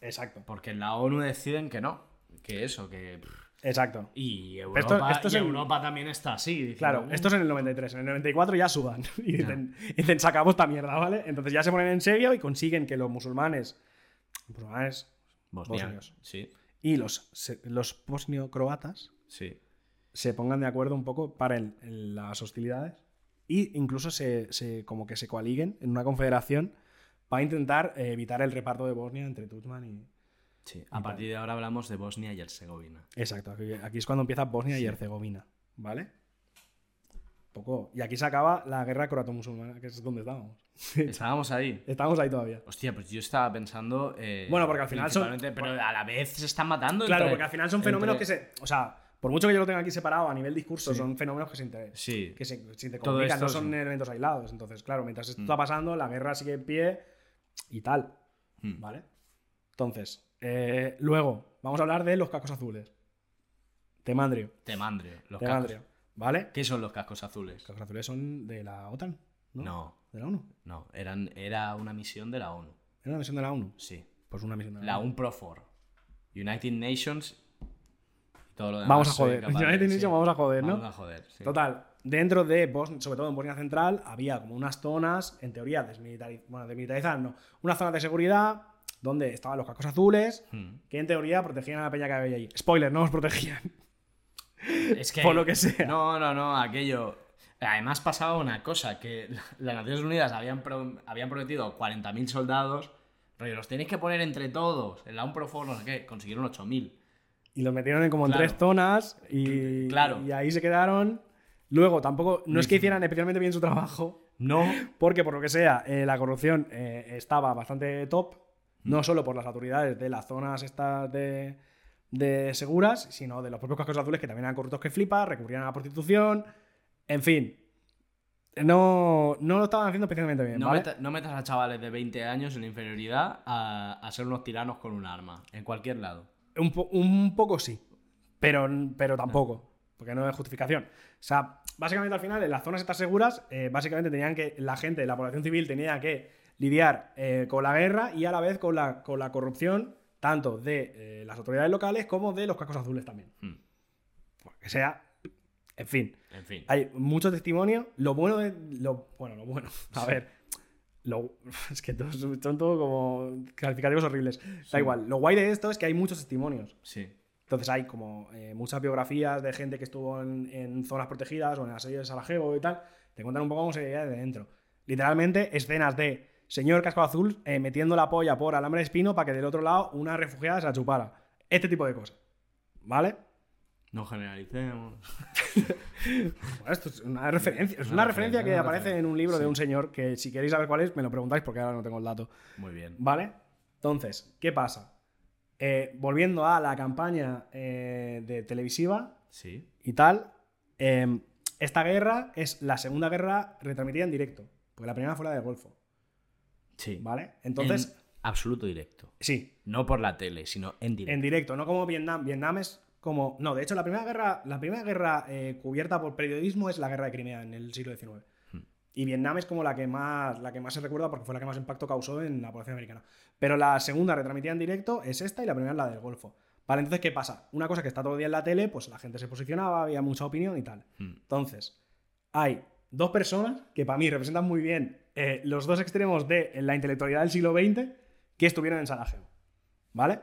Exacto. Porque en la ONU deciden que no. Que eso, que. Exacto. Y esto- Europa, esto es y en- Europa también está así. diciendo, Claro, "Uh". esto es en el 93. En el 94 ya sudan. Y dicen, dicen, sacamos esta mierda, ¿vale? Entonces ya se ponen en serio y consiguen que los musulmanes, musulmanes Bosnia. bosnios. Sí, y los, se- los bosnio-croatas sí. se pongan de acuerdo un poco para el- las hostilidades y incluso se, se- como que se coaliguen en una confederación para intentar eh, evitar el reparto de Bosnia entre Tutman y... sí. A partir de ahora hablamos de Bosnia y Herzegovina. Exacto, aquí, aquí es cuando empieza Bosnia y Herzegovina, ¿vale? Poco. Y aquí se acaba la guerra croato-musulmana, que es donde estábamos. Estábamos ahí. Estamos ahí todavía. Hostia, pues yo estaba pensando. eh, Bueno, porque al final son- Pero a la vez se están matando. Claro, entre- porque al final son fenómenos entre- que se... O sea, por mucho que yo lo tenga aquí separado a nivel discurso, Sí. son fenómenos que se, inter- Sí. que se, se te Todo comunican, esto no son es- eventos aislados. Entonces, claro, mientras esto Mm. está pasando, la guerra sigue en pie y tal. Mm. ¿Vale? Entonces, eh, luego, vamos a hablar de los cascos azules. Temandrio. Temandrio. Los. Temandrio. ¿Vale? ¿Qué son los cascos azules? Los cascos azules son de la OTAN, ¿no? No, ¿De la ONU? no. Eran, era una misión de la ONU. ¿Era una misión de la ONU? Sí. Pues una misión de la, La ONU. UNPROFOR. United Nations. Y todo lo demás. Vamos a joder. capaz United sí. Nations vamos a joder, ¿no? Vamos a joder. sí. Total, dentro de Bosnia, sobre todo en Bosnia Central, había como unas zonas, en teoría, desmilitari- bueno, desmilitarizadas, no, unas zonas de seguridad donde estaban los cascos azules, Mm. que en teoría protegían a la peña que había allí. Spoiler, no los protegían. Es que, Por lo que sea. No, no, no, aquello. Además pasaba una cosa, que las Naciones Unidas habían, pro- habían prometido 40.000 soldados, pero los tenéis que poner entre todos, en la UNPROFOR, no sé qué, consiguieron 8.000. Y los metieron en como en tres zonas y, Claro. y ahí se quedaron. Luego, tampoco, no es que hicieran especialmente bien su trabajo, No. porque por lo que sea, eh, la corrupción eh, estaba bastante top, no solo por las autoridades de las zonas estas de, de seguras, sino de los propios cascos azules que también eran corruptos que flipa, recurrían a la prostitución, en fin. No, no lo estaban haciendo especialmente bien, No, ¿vale? no metas a chavales de 20 años en inferioridad a, a ser unos tiranos con un arma, en cualquier lado. Un, po- un poco sí, pero, pero tampoco, porque no es justificación. O sea, básicamente al final, en las zonas estas seguras, eh, básicamente tenían que, la gente, la población civil tenía que lidiar eh, con la guerra y a la vez con la, con la corrupción, tanto de eh, las autoridades locales como de los cascos azules también. Hmm. Porque sea, en fin, En fin. hay mucho testimonio. Lo bueno de. Lo, bueno, lo bueno. A ver. Lo, es que todos son todo como calificativos horribles. Da igual. Lo guay de esto es que hay muchos testimonios. Sí. Entonces hay como eh, muchas biografías de gente que estuvo en, en zonas protegidas o en la serie de Sarajevo y tal. Te cuentan un poco cómo se veía de dentro. Literalmente escenas de señor casco azul eh, metiendo la polla por alambre de espino para que del otro lado una refugiada se la chupara. Este tipo de cosas. ¿Vale? No generalicemos. Bueno, esto es una referencia, es Una una referencia, referencia que una aparece referencia. en un libro de un señor que si queréis saber cuál es, me lo preguntáis porque ahora no tengo el dato. Muy bien. ¿Vale? Entonces, ¿qué pasa? Eh, volviendo a la campaña eh, de televisiva Sí. y tal, eh, esta guerra es la segunda guerra retransmitida en directo, porque la primera fue la del Golfo, Sí. ¿vale? Entonces, En absoluto directo. sí, No por la tele, sino en directo. en directo, no como Vietnam. Vietnam es como... No, de hecho, la primera guerra, la primera guerra eh, cubierta por periodismo es la guerra de Crimea en el siglo XIX. Hmm. Y Vietnam es como la que más la que más se recuerda porque fue la que más impacto causó en la población americana. Pero la segunda retransmitida en directo es esta y la primera es la del Golfo. Vale, entonces, ¿qué pasa? Una cosa que está todo el día en la tele, pues la gente se posicionaba, había mucha opinión y tal. Hmm. Entonces, hay dos personas que para mí representan muy bien eh, los dos extremos de la intelectualidad del siglo XX que estuvieron en Sarajevo. ¿Vale?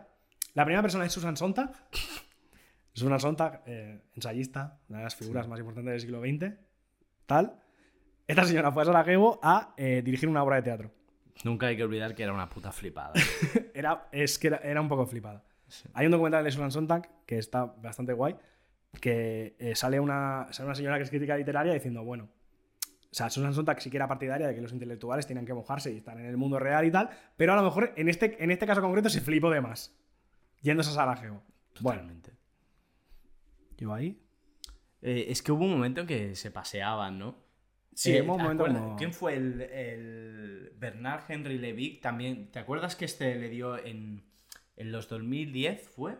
La primera persona es Susan Sontag. Susan Sontag, eh, ensayista, una de las figuras más importantes del siglo XX. Tal. Esta señora fue a Sarajevo a eh, dirigir una obra de teatro. Nunca hay que olvidar que era una puta flipada. Era, es que era, era un poco flipada. Sí. Hay un documental de Susan Sontag que está bastante guay, que eh, sale, una, sale una señora que es crítica literaria diciendo, bueno, o sea, Susan Sontag sí que era partidaria de que los intelectuales tienen que mojarse y estar en el mundo real y tal, pero a lo mejor en este, en este caso concreto se flipó de más, yéndose a Sarajevo. Bueno, Totalmente. yo ahí... Eh, es que hubo un momento en que se paseaban, ¿no? Sí, Eh, hubo un ¿te momento como- ¿Quién fue el, el Bernard Henry Levic también? ¿Te acuerdas que este le dio en, en los 2010? ¿Fue?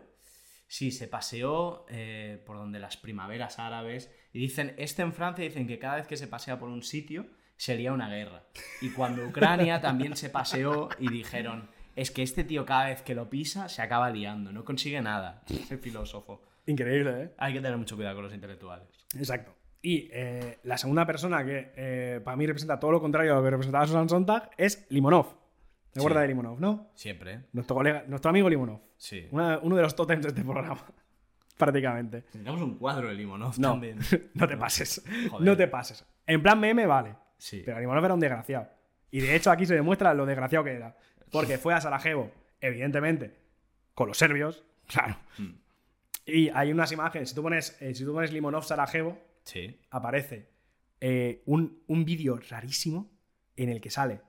Sí, se paseó eh, por donde las primaveras árabes y dicen, este en Francia dicen que cada vez que se pasea por un sitio sería una guerra. Y cuando Ucrania también se paseó y dijeron, es que este tío cada vez que lo pisa se acaba liando, no consigue nada. Ese filósofo. Increíble, ¿eh? Hay que tener mucho cuidado con los intelectuales. Exacto. Y eh, la segunda persona que eh, para mí representa todo lo contrario a lo que representaba Susan Sontag es Limonov. ¿Te acuerdas Sí. de Limonov, no? Siempre. Nuestro colega, nuestro amigo Limonov. Sí. Una- uno de los tótems de este programa. Prácticamente. Tendríamos un cuadro de Limonov No, también. no te pases. Joder. No te pases. En plan meme, vale. Sí. Pero Limonov era un desgraciado. Y de hecho aquí se demuestra lo desgraciado que era. Porque fue a Sarajevo, evidentemente, con los serbios, claro. Mm. Y hay unas imágenes, si tú pones, eh, si tú pones Limonov Sarajevo, Sí. aparece eh, un, un vídeo rarísimo en el que sale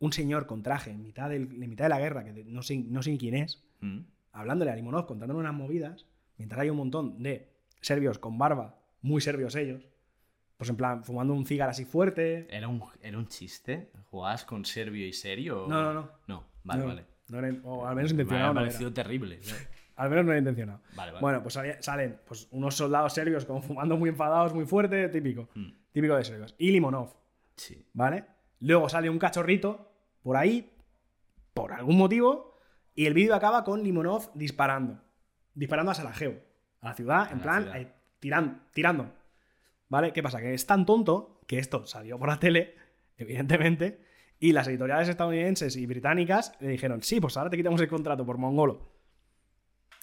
un señor con traje en mitad, del- en mitad de la guerra, que no sé, no sé quién es, Mm. hablándole a Limonov, contándole unas movidas, mientras hay un montón de serbios con barba, muy serbios ellos, pues en plan, fumando un cigarro así fuerte. ¿Era un, ¿Era un chiste? ¿Jugabas con serbio y serio? o- No, no, no. No, vale, No, vale. no era- o al menos Me intencionado. ha no era. parecido terrible. ¿no? Al menos no era intencionado. Vale, vale. Bueno, pues salen pues, unos soldados serbios como fumando muy enfadados, muy fuerte, típico. Mm. Típico de serbios. Y Limonov, Sí. ¿vale? Luego sale un cachorrito por ahí, por algún motivo, y el vídeo acaba con Limonov disparando. Disparando a Sarajevo, a la ciudad, A en la plan, ciudad. eh, tiran- tirando. ¿Vale? ¿Qué pasa? Que es tan tonto que esto salió por la tele, evidentemente, y las editoriales estadounidenses y británicas le dijeron, sí, pues ahora te quitamos el contrato por mongolo.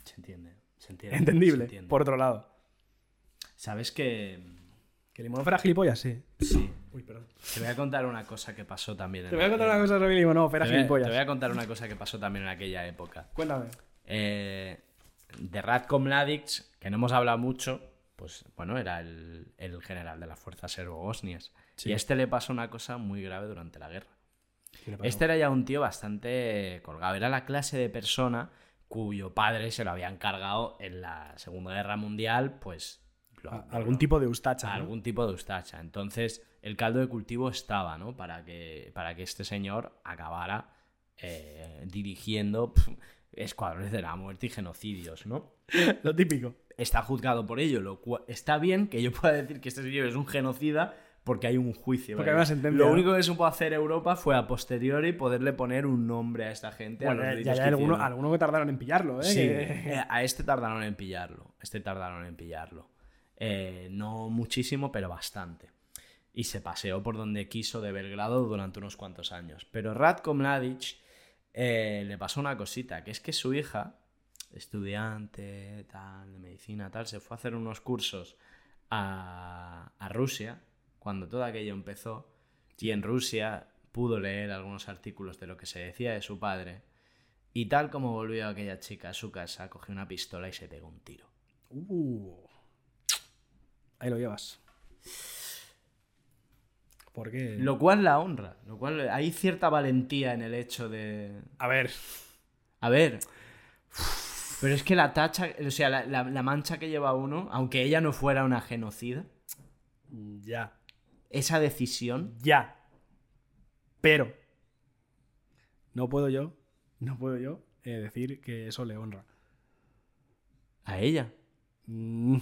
Se entiende. Se entiende. Entendible, se entiende. por otro lado. ¿Sabes que ¿Que Limonov era gilipollas? Sí. Sí. Uy, perdón. Te voy a contar una cosa que pasó también. en Te voy a contar una cosa sobre Limonov, era te voy. Te voy a contar una cosa que pasó también en aquella época. Cuéntame. Eh, de Ratko Mladic, que no hemos hablado mucho, pues bueno, era el, el general de las fuerzas serbo-bosnias. Sí. Y a este le pasó una cosa muy grave durante la guerra. Este era ya un tío bastante colgado. Era la clase de persona cuyo padre se lo habían cargado en la Segunda Guerra Mundial, pues... lo- A- algún tipo de ustacha. ¿no? algún tipo de ustacha. Entonces, el caldo de cultivo estaba, ¿no? Para que, para que este señor acabara eh, dirigiendo escuadrones de la muerte y genocidios, ¿no? Lo típico. Está juzgado por ello, lo cual está bien que yo pueda decir que este señor es un genocida porque hay un juicio. Porque sentencia, Lo único que supo hacer Europa fue a posteriori poderle poner un nombre a esta gente. a Bueno, los ya, ya que hay alguno, que tardaron en pillarlo, ¿eh? Sí, Que- eh, a este tardaron en pillarlo. Este tardaron en pillarlo. Eh, no muchísimo, pero bastante. Y se paseó por donde quiso de Belgrado durante unos cuantos años. Pero Ratko Mladic eh, le pasó una cosita, que es que su hija, estudiante tal, de medicina, tal, se fue a hacer unos cursos a, Rusia cuando todo aquello empezó. Y en Rusia pudo leer algunos artículos de lo que se decía de su padre. Y tal como volvió aquella chica a su casa, cogió una pistola y se pegó un tiro. Uh. Ahí lo llevas. Lo cual la honra. Lo cual hay cierta valentía en el hecho de. A ver. A ver. Pero es que la tacha, o sea, la, la- la mancha que lleva uno, aunque ella no fuera una genocida, Ya. esa decisión. Ya. Pero. No puedo yo. No puedo yo eh, decir que eso le honra. A ella. Mm,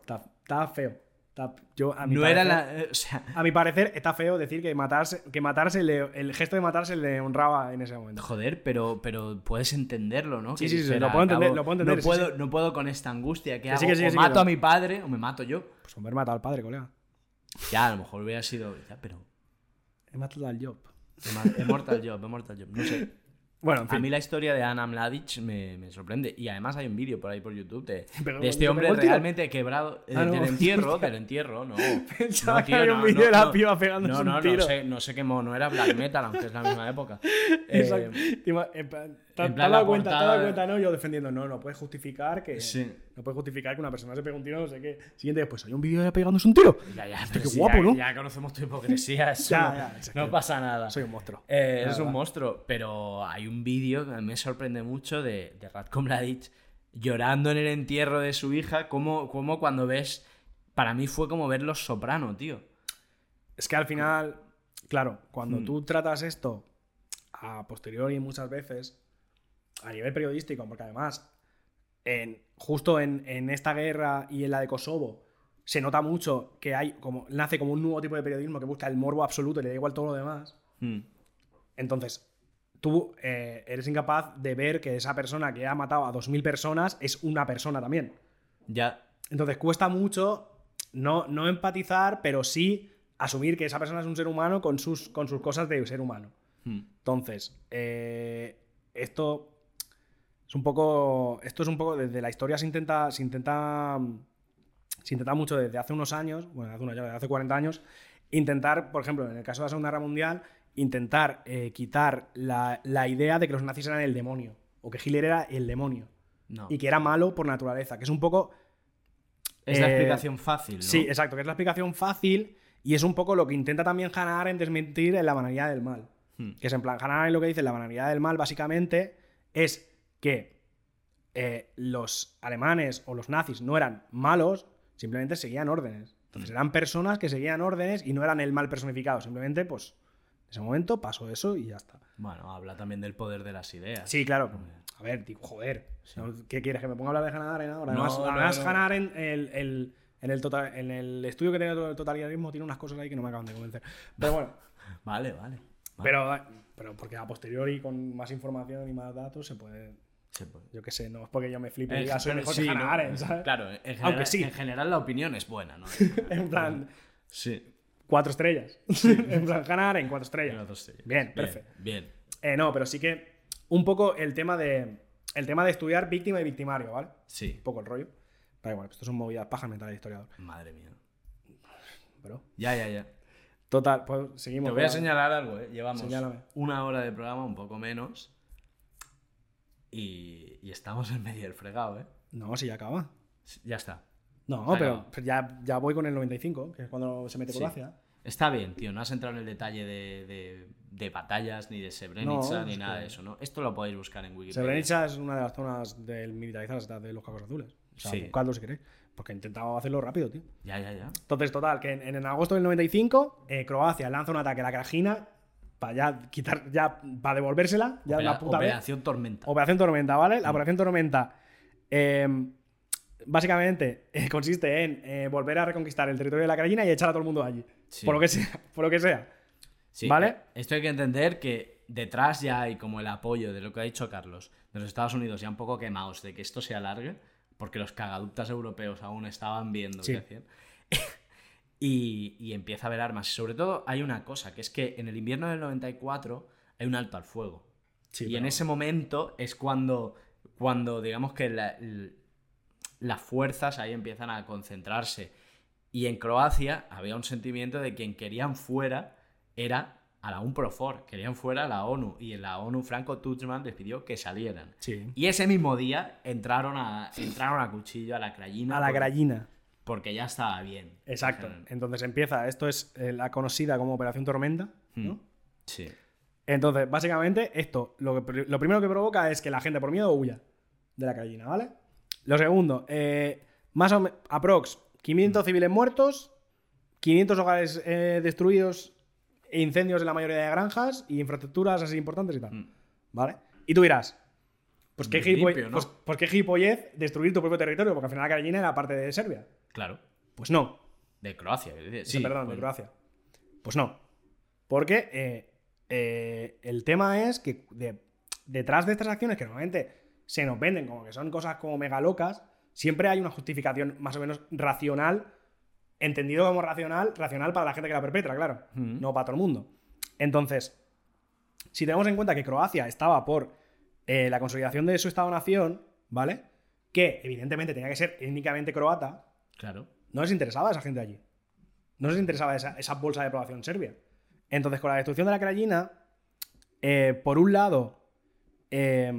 está, está feo. Está- yo, a mi No parecer, era la. eh, O sea. A mi parecer, está feo decir que matarse, que matarse le- el gesto de matarse le honraba en ese momento. Joder, pero, pero puedes entenderlo, ¿no? Sí, Que sí, sí, dijera, lo puedo entender, "Acabo- lo puedo entender, No sí, puedo, sí. no puedo con esta angustia que hago. que o mato a mi padre o me mato yo. Pues haber matado al padre, colega. Ya, a lo mejor hubiera sido. ya, pero. He matado al Job. Immortal Job, Immortal Job. No sé. Bueno, en A fin. mí la historia de Ana Mladic me, me sorprende. Y además hay un vídeo por ahí por YouTube de, Pero, de este ¿te hombre realmente quebrado. eh, Ah, no. del entierro, del entierierro, no. Pensaba No, que había un vídeo de la piba pegándose no, un no, tiro. No, sé, no sé qué mono era black metal, aunque es la misma época. Exacto. Eh, Te plan, ¿Te en te plan has la dado cuenta, te portada- cuenta, no? Yo defendiendo, no, no puedes justificar que. Sí. No puedes justificar que una persona se pegue un tiro, no sé qué. Siguiente, pues hay un vídeo de pegándose un tiro. ya, ya, qué sí, guapo, ya- ¿no? Ya conocemos tu hipocresía. eso Ya, no, ya, pasa nada. Soy un monstruo. Eh, es un monstruo, pero hay un vídeo que a mí me sorprende mucho de, de Mladic llorando en el entierro de su hija, como, como cuando ves... Para mí fue como ver Los Soprano, tío. Es que al final, claro, cuando Hmm. tú tratas esto a posteriori muchas veces, a nivel periodístico, porque además, en, justo en, en esta guerra y en la de Kosovo, se nota mucho que hay como, nace como un nuevo tipo de periodismo que busca el morbo absoluto y le da igual todo lo demás. Hmm. Entonces, tú eh, eres incapaz de ver que esa persona que ha matado a 2.000 personas es una persona también. Ya. Entonces cuesta mucho no, no empatizar, pero sí asumir que esa persona es un ser humano con sus, con sus cosas de ser humano. Hmm. Entonces, eh, esto es un poco. Esto es un poco. Desde la historia se intenta. Se intenta. Se intenta mucho desde hace unos años, bueno, hace unos ya, desde hace 40 años, intentar, por ejemplo, en el caso de la Segunda Guerra Mundial, intentar eh, quitar la, la idea de que los nazis eran el demonio. O que Hitler era el demonio. No. Y que era malo por naturaleza. Que es un poco. Es la eh, explicación fácil, ¿no? Sí, exacto, que es la explicación fácil y es un poco lo que intenta también Hannah Arendt desmentir en la banalidad del mal. Hmm. Que es en plan, Hannah Arendt lo que dice en la banalidad del mal básicamente es que eh, los alemanes o los nazis no eran malos, simplemente seguían órdenes. Entonces eran personas que seguían órdenes y no eran el mal personificado, simplemente pues en ese momento pasó eso y ya está. Bueno, habla también del poder de las ideas. Sí, claro. A ver, tío, joder. ¿no? ¿Qué quieres? ¿Que me ponga a hablar de Hannah Arendt ahora? No, Además, no, además no. Hannah Arendt, el, el- en, el total- en el estudio que tiene el totalitarismo, tiene unas cosas ahí que no me acaban de convencer. Pero bueno, Vale, vale. vale. pero, pero porque a posteriori, con más información y más datos, se puede. Sí, pues. Yo qué sé, no es porque yo me flipe y diga soy mejor sí, que Hannah ¿no? Arendt, ¿sabes? Claro, en general, Aunque sí. en general la opinión es buena, ¿no? En plan, sí. cuatro estrellas. en plan, Hannah Arendt, cuatro estrellas. Dos estrellas. Bien, perfecto. Bien. Eh, no, pero sí que un poco el tema de. El tema de estudiar víctima y victimario, ¿vale? Sí. Un poco el rollo. Pero bueno, esto son movidas pajas mentales de historiador. Madre mía. Pero. Ya, ya, ya. Total, pues seguimos. Te voy a señalar algo, ¿eh? Llevamos Señálame. una hora de programa, un poco menos. Y, y estamos en medio del fregado, ¿eh? No, si ya acaba. Ya está. No, Se pero ya, ya voy con el 95, que es cuando se mete Sí. Croacia. Está bien, tío. No has entrado en el detalle de, de- de batallas, ni de Srebrenica, No, ni nada que- de eso, ¿no? Esto lo podéis buscar en Wikipedia. Srebrenica es una de las zonas del militarizadas de los Cacos Azules. O sea, Sí. buscadlo si queréis. Porque intentaba hacerlo rápido, tío. Ya, ya, ya. Entonces, total, que en, en agosto del 95, eh, Croacia lanza un ataque a la Crajina para ya quitar, ya para devolvérsela, ya Opera- la puta vez. Operación Tormenta. Operación Tormenta, ¿vale? Mm. La Operación Tormenta eh, básicamente eh, consiste en eh, volver a reconquistar el territorio de la Crajina y echar a todo el mundo allí. Sí. Por lo que sea, por lo que sea. Sí, ¿Vale? eh, Esto hay que entender que detrás ya hay como el apoyo de lo que ha dicho Carlos, de los Estados Unidos ya un poco quemados de que esto se alargue, porque los cagaductas europeos aún estaban viendo Sí. qué hacían. y, y empieza a haber armas. Y sobre todo hay una cosa, que es que en el invierno del 94 hay un alto al fuego. Sí, y en ese momento es cuando, cuando digamos que la- las fuerzas ahí empiezan a concentrarse. Y en Croacia había un sentimiento de quien querían fuera era a la UNPROFOR, querían fuera a la ONU. Y en la ONU Franco Tuchman les pidió que salieran. Sí. Y ese mismo día entraron a, entraron a cuchillo a la Crayina. A la Grallina. Porque ya estaba bien. Exacto. Entonces empieza, esto es eh, la conocida como Operación Tormenta, ¿no? "Hmm, Sí. Entonces, básicamente, esto lo, que, lo primero que provoca es que la gente por miedo huya de la gallina, ¿vale? Lo segundo, eh, más o menos, aprox, 500 civiles muertos, 500 hogares eh, destruidos, incendios en la mayoría de granjas y infraestructuras así importantes y tal, Mm. ¿vale? Y tú dirás, pues qué, limpio, ¿no? pues, pues qué destruir tu propio territorio, porque al final la gallina era parte de Serbia. Claro. Pues no, De Croacia. Sí, perdón, de. Croacia. Pues no. Porque eh, eh, el tema es que de- detrás de estas acciones que normalmente se nos venden como que son cosas como mega locas, siempre hay una justificación más o menos racional, entendido como racional, racional para la gente que la perpetra, claro, no para todo el mundo. Entonces, si tenemos en cuenta que Croacia estaba por eh, la consolidación de su Estado-nación, ¿vale? Que evidentemente tenía que ser étnicamente croata, Claro. no les interesaba a esa gente allí. No les interesaba esa, esa bolsa de población serbia. Entonces, con la destrucción de la Krajina, eh, por un lado, eh,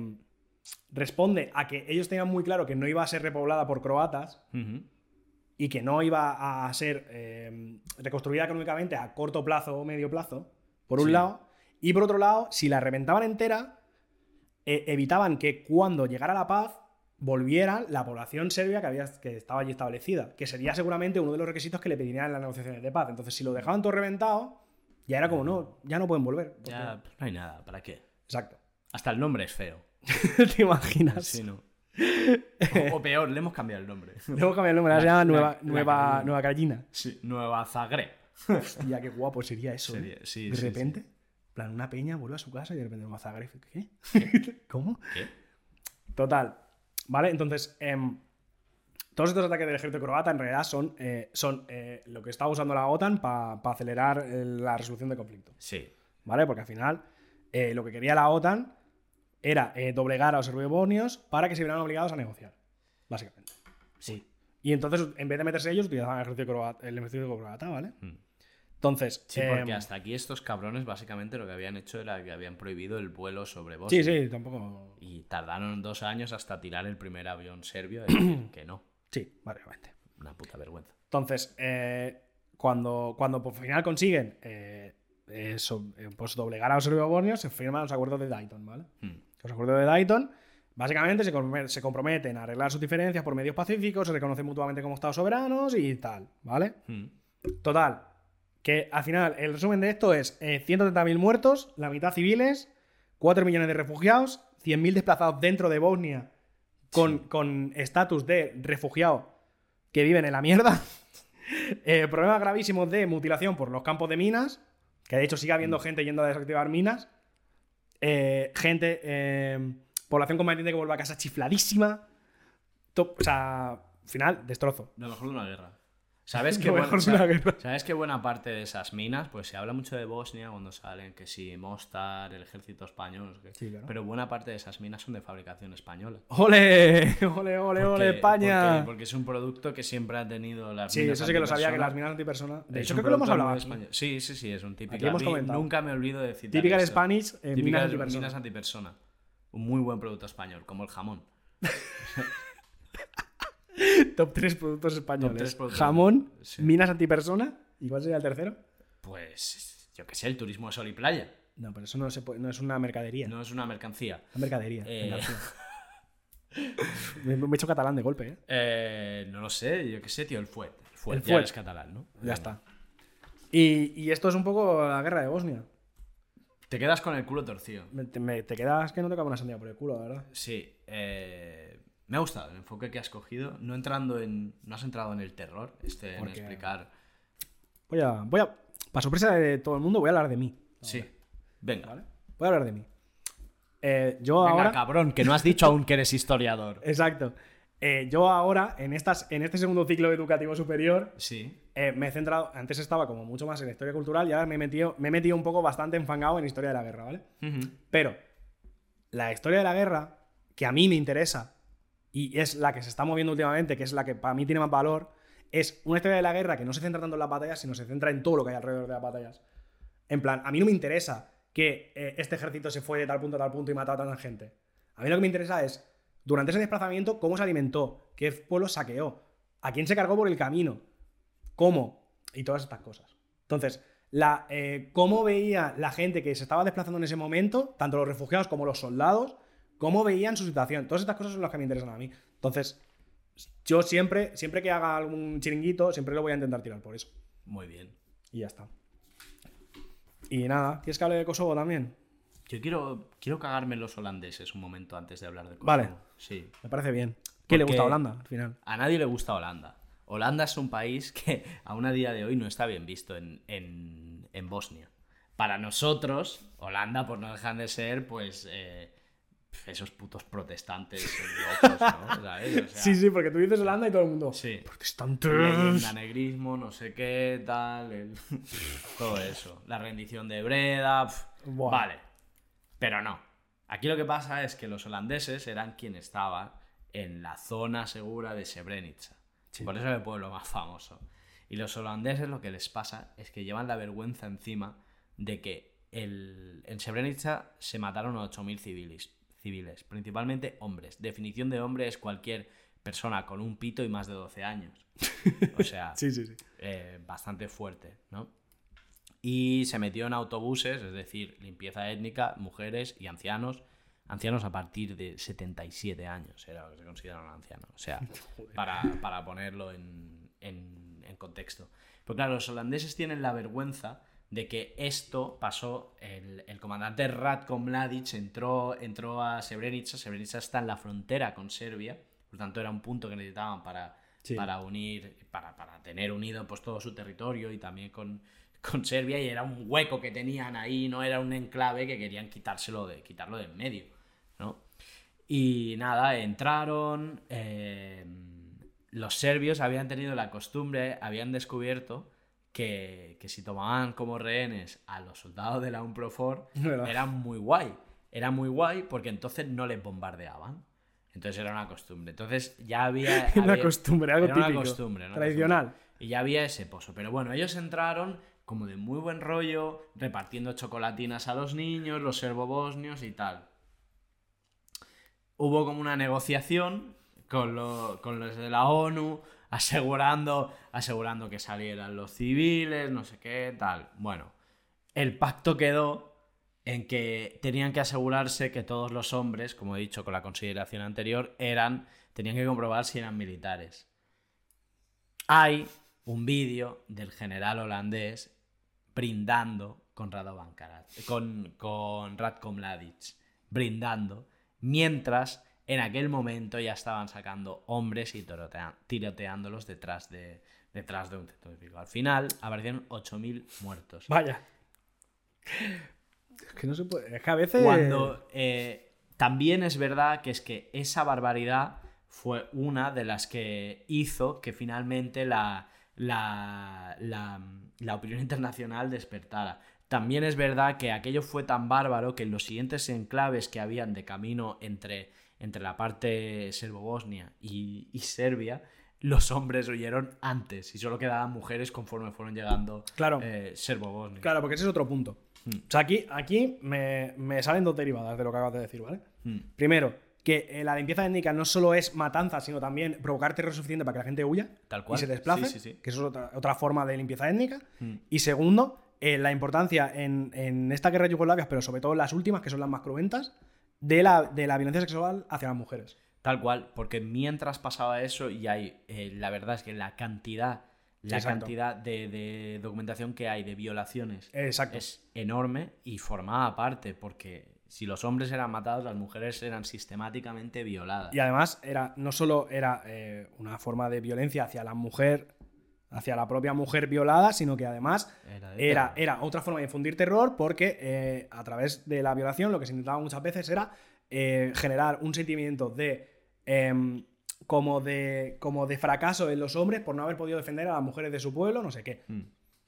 responde a que ellos tenían muy claro que no iba a ser repoblada por croatas y que no iba a ser eh, reconstruida económicamente a corto plazo o medio plazo, por un Sí. lado. Y por otro lado, si la reventaban entera, eh, evitaban que cuando llegara la paz volviera la población serbia que, había, que estaba allí establecida, que sería seguramente uno de los requisitos que le pedirían en las negociaciones de paz. Entonces, si lo dejaban todo reventado, ya era como, no, ya no pueden volver. porque- Ya pues, no hay nada. ¿Para qué? Exacto. Hasta el nombre es feo. ¿Te imaginas? Sí, no. O, o peor, le hemos cambiado el nombre. Luego cambiar el nombre, ahora se La- llama la- Nueva, la Nueva. Nueva Krajina. Sí, Nueva Zagreb. Hostia, qué guapo sería eso. Sería- ¿eh? sí, de repente, en plan, una peña vuelve a su casa y de repente Nueva Zagreb. ¿Qué? ¿Cómo? ¿Qué? Total. ¿Vale? Entonces, em, todos estos ataques del ejército croata en realidad son, eh, son eh, lo que está usando la OTAN para acelerar eh, la resolución de conflictos. Sí. ¿Vale? Porque al final eh, lo que quería la OTAN era eh, doblegar a los serbios para que se vieran obligados a negociar. Básicamente. Sí. Y entonces, en vez de meterse ellos, utilizaban el ejército croata, el ejército croata ¿vale? Mm. Entonces. Sí, eh, porque hasta aquí estos cabrones básicamente lo que habían hecho era que habían prohibido el vuelo sobre Bosnia. Sí, sí, tampoco. Y tardaron dos años hasta tirar el primer avión serbio decir que no. Sí, básicamente. Una puta vergüenza. Entonces, eh, cuando, cuando por final consiguen eh, eso, eh, pues doblegar a los serbio-bosnios, se firman los acuerdos de Dayton, ¿vale? Hmm. Los acuerdos de Dayton básicamente se comprometen a arreglar sus diferencias por medios pacíficos, se reconocen mutuamente como estados soberanos y tal, ¿vale? Hmm. Total, que al final el resumen de esto es eh, 130.000 muertos, la mitad civiles, 4 millones de refugiados, 100.000 desplazados dentro de Bosnia con con estatus de refugiado que viven en la mierda. Eh, problemas gravísimos de mutilación por los campos de minas, que de hecho sigue habiendo gente yendo a desactivar minas. Eh, gente, eh, población combatiente que vuelve a casa chifladísima. To- o sea, al final, destrozo. Lo mejor de una guerra. ¿Sabes qué, buena, de. ¿Sabes qué buena parte de esas minas? Pues se habla mucho de Bosnia cuando salen, que si Mostar, el ejército español. Sí, claro. pero buena parte de esas minas son de fabricación española. ¡Ole! ¡Ole, ole, ole, España! Porque, porque es un producto que siempre ha tenido las Sí, minas eso sí que lo sabía, que las minas antipersona. De hecho, creo que lo hemos hablado aquí. Sí, sí, sí, es un típico. Aquí hemos comentado. Nunca me olvido de citar Typical esto. Spanish, eh, Típica minas de antipersona. minas antipersona. Un muy buen producto español, como el jamón. Top 3 productos españoles. tres productos. Jamón, Sí. minas antipersona. ¿Y cuál sería el tercero? Pues, yo qué sé, el turismo de sol y playa. No, pero eso no, se puede- no es una mercadería. No es una mercancía. Una mercadería. Eh. me, me he hecho catalán de golpe, ¿eh? Eh, no lo sé, yo qué sé, tío, el fuet. El fuet, El ya fuet. es catalán, ¿no? Ya está. Y, y esto es un poco la guerra de Bosnia. Te quedas con el culo torcido. Me- te, me- te quedas que no te cabe una sandía por el culo, la verdad. Sí, eh, me ha gustado el enfoque que has cogido. No entrando en. No has entrado en el terror, este, en Porque- explicar. Voy a, voy a. Para sorpresa de todo el mundo, voy a hablar de mí. Sí. Venga. ¿Vale? Voy a hablar de mí. Eh, yo Venga, ahora. cabrón, que no has dicho aún que eres historiador. Exacto. Eh, yo ahora, en, estas, en este segundo ciclo educativo superior, Sí. eh, me he centrado. Antes estaba como mucho más en la historia cultural y ahora me he metido, me he metido un poco bastante enfangado en historia de la guerra, ¿vale? Pero la historia de la guerra, que a mí me interesa y es la que se está moviendo últimamente, que es la que para mí tiene más valor, es una historia de la guerra que no se centra tanto en las batallas, sino se centra en todo lo que hay alrededor de las batallas. En plan, a mí no me interesa que eh, este ejército se fue de tal punto a tal punto y mató a tanta gente. A mí lo que me interesa es, durante ese desplazamiento, cómo se alimentó, qué pueblos saqueó, a quién se cargó por el camino, cómo y todas estas cosas. Entonces, eh, cómo veía la gente que se estaba desplazando en ese momento, tanto los refugiados como los soldados, cómo veían su situación. Todas estas cosas son las que me interesan a mí. Entonces, yo siempre, siempre que haga algún chiringuito, siempre lo voy a intentar tirar por eso. Muy bien. Y ya está. Y nada, ¿quieres que hable de Kosovo también? Yo quiero, quiero cagarme en los holandeses un momento antes de hablar de Kosovo. Vale. Sí. Me parece bien. ¿Qué le gusta a Holanda al final? A nadie le gusta Holanda. Holanda es un país que aún a día de hoy no está bien visto en, en- en Bosnia. Para nosotros, Holanda, por no dejar de ser, pues, eh, esos putos protestantes locos, ¿no? ¿Sabes? O sea, Sí, sí, porque tú dices Holanda y todo el mundo. sí. Protestantes. Leyenda, negrismo, no sé qué, tal. el- Todo eso. La rendición de Breda. Vale. Pero no. Aquí lo que pasa es que los holandeses eran quien estaba en la zona segura de Srebrenica. Por eso es el pueblo más famoso. Y los holandeses lo que les pasa es que llevan la vergüenza encima de que el- en Srebrenica se mataron a 8.000 civiles, civiles, principalmente hombres. Definición de hombre es cualquier persona con un pito y más de 12 años. O sea, Sí, sí, sí. eh, bastante fuerte, ¿no? Y se metió en autobuses, es decir, limpieza étnica, mujeres y ancianos. Ancianos a partir de 77 años, era lo que se considera un anciano. O sea, para, para ponerlo en, en- en contexto. Pero claro, los holandeses tienen la vergüenza de que esto pasó. El, el comandante Ratko Mladic entró, entró a Srebrenica. Srebrenica está en la frontera con Serbia, por tanto, era un punto que necesitaban para, Sí. para unir, para, para tener unido pues, todo su territorio y también con, con Serbia. Y era un hueco que tenían ahí, no era un enclave que querían quitárselo de, quitarlo de en medio. ¿no? Y nada, entraron. eh, los serbios habían tenido la costumbre, habían descubierto que, que si tomaban como rehenes a los soldados de la UNPROFOR, era muy guay. Era muy guay porque entonces no les bombardeaban. Entonces era una costumbre. Entonces ya había. Una costumbre, algo era una típico. costumbre, una tradicional. costumbre. Y ya había ese pozo. Pero bueno, ellos entraron como de muy buen rollo, repartiendo chocolatinas a los niños, los serbobosnios y tal. Hubo como una negociación con, lo- con los de la ONU, asegurando, asegurando que salieran los civiles, no sé qué, tal. Bueno, el pacto quedó en que tenían que asegurarse que todos los hombres, como he dicho con la consideración anterior, eran, tenían que comprobar si eran militares. Hay un vídeo del general holandés brindando con Radovan Karadzic, con, con Ratko Mladic, brindando, mientras en aquel momento ya estaban sacando hombres y tiroteándolos detrás de, detrás de un centro de. Al final aparecieron 8.000 muertos. Vaya. Es que no se puede. Es que a veces. Cuando eh, también es verdad que es que esa barbaridad fue una de las que hizo que finalmente la, la, la, la opinión internacional despertara. También es verdad que aquello fue tan bárbaro que en los siguientes enclaves que habían de camino entre, entre la parte serbo-bosnia y, y Serbia, los hombres huyeron antes y solo quedaban mujeres conforme fueron llegando Claro. eh, serbo-bosnios. Claro, porque ese es otro punto. Hmm. O sea, aquí, aquí me, me salen dos derivadas de lo que acabas de decir, ¿vale? Mm. Primero, que eh, la limpieza étnica no solo es matanza, sino también provocar terror suficiente para que la gente huya Tal cual. y se desplace, Sí, sí, sí. que eso es otra, otra forma de limpieza étnica. Mm. Y segundo, eh, la importancia en, en esta guerra yugoslavia, pero sobre todo en las últimas, que son las más cruentas, de la, de la violencia sexual hacia las mujeres. Tal cual, porque mientras pasaba eso, y hay, eh, la verdad es que la cantidad, la Exacto. cantidad de, de documentación que hay de violaciones Exacto. es enorme y formaba parte, porque si los hombres eran matados, las mujeres eran sistemáticamente violadas. Y además era, no solo era eh, una forma de violencia hacia la mujer, hacia la propia mujer violada, sino que además Era era, otra forma de infundir terror porque eh, a través de la violación lo que se intentaba muchas veces era eh, generar un sentimiento de, em, como de como de fracaso en los hombres por no haber podido defender a las mujeres de su pueblo, no sé qué. Mm.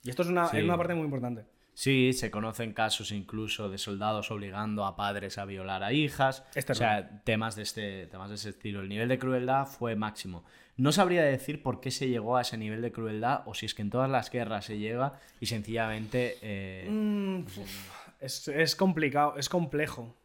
Y esto es una, Sí. es una parte muy importante. Sí, se conocen casos incluso de soldados obligando a padres a violar a hijas. O sea, temas de, este, temas de ese estilo. El nivel de crueldad fue máximo. No sabría decir por qué se llegó a ese nivel de crueldad o si es que en todas las guerras se llega y sencillamente... eh, Mm, es, es complicado, es complejo.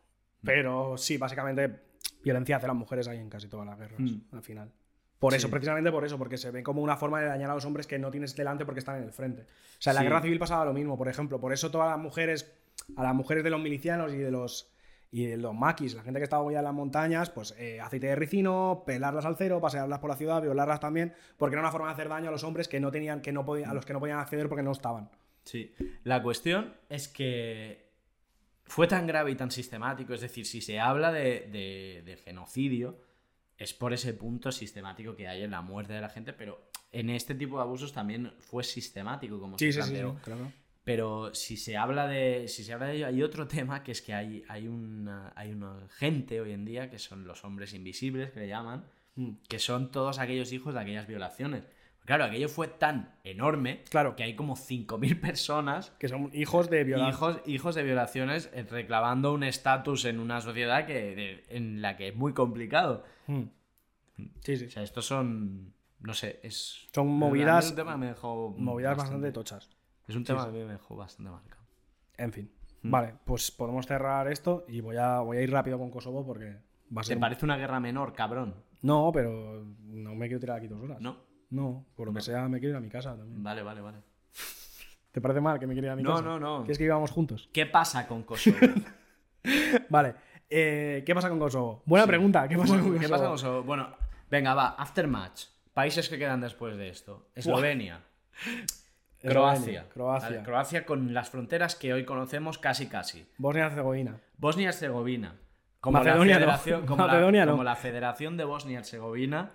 Pero sí, básicamente violencia hacia las mujeres hay en casi todas las guerras, Mm. al final. Por eso, Sí. precisamente por eso, porque se ve como una forma de dañar a los hombres que no tienes delante porque están en el frente. O sea, en la guerra civil pasaba lo mismo, por ejemplo. Por eso todas las mujeres, a las mujeres de los milicianos y de los y de los maquis, la gente que estaba allá en las montañas, pues eh, aceite de ricino, pelarlas al cero, pasearlas por la ciudad, violarlas también, porque era una forma de hacer daño a los hombres que no tenían, que no podían, a los que no podían acceder porque no estaban. Sí, la cuestión es que fue tan grave y tan sistemático, es decir, si se habla de, de- de genocidio, es por ese punto sistemático que hay en la muerte de la gente, pero en este tipo de abusos también fue sistemático, como Sí, se sí, sí, planteó. sí, claro. Pero si se habla de. Si se habla de ello, hay otro tema que es que hay, hay una. hay una gente hoy en día que son los hombres invisibles, que le llaman, Mm. que son todos aquellos hijos de aquellas violaciones. Claro, aquello fue tan enorme Claro. que hay como 5.000 personas, Que son hijos de violar. hijos, hijos de violaciones, eh, reclamando un estatus en una sociedad que, de- en la que es muy complicado. Mm. Sí, sí. O sea, estos son. No sé, es. Son movidas- un tema me dejó. Movidas bastante tochas. Es un tema que me dejó bastante marcado. En fin. Mm. Vale, pues podemos cerrar esto y voy a, voy a ir rápido con Kosovo porque va a ¿Te parece una guerra menor, cabrón? No, pero no me quiero tirar aquí dos horas. No. No, por lo que sea, me quiero ir a mi casa también. Vale, vale, vale. ¿Te parece mal que me quiera ir a mi No, casa? no, no. ¿Quieres que vivamos juntos? ¿Qué pasa con Kosovo? Vale. eh, ¿Qué pasa con Kosovo? Buena pregunta. ¿Qué pasa con ¿qué Kosovo? pasa con Kosovo? Bueno, venga, va. Aftermatch. Países que quedan después de esto. Eslovenia. Croacia. Croacia. Vale, Croacia con las fronteras que hoy conocemos casi casi. Bosnia-Herzegovina. Bosnia-Herzegovina. Como Macedonia la no. federación, como, Macedonia la, no. como la Federación de Bosnia-Herzegovina,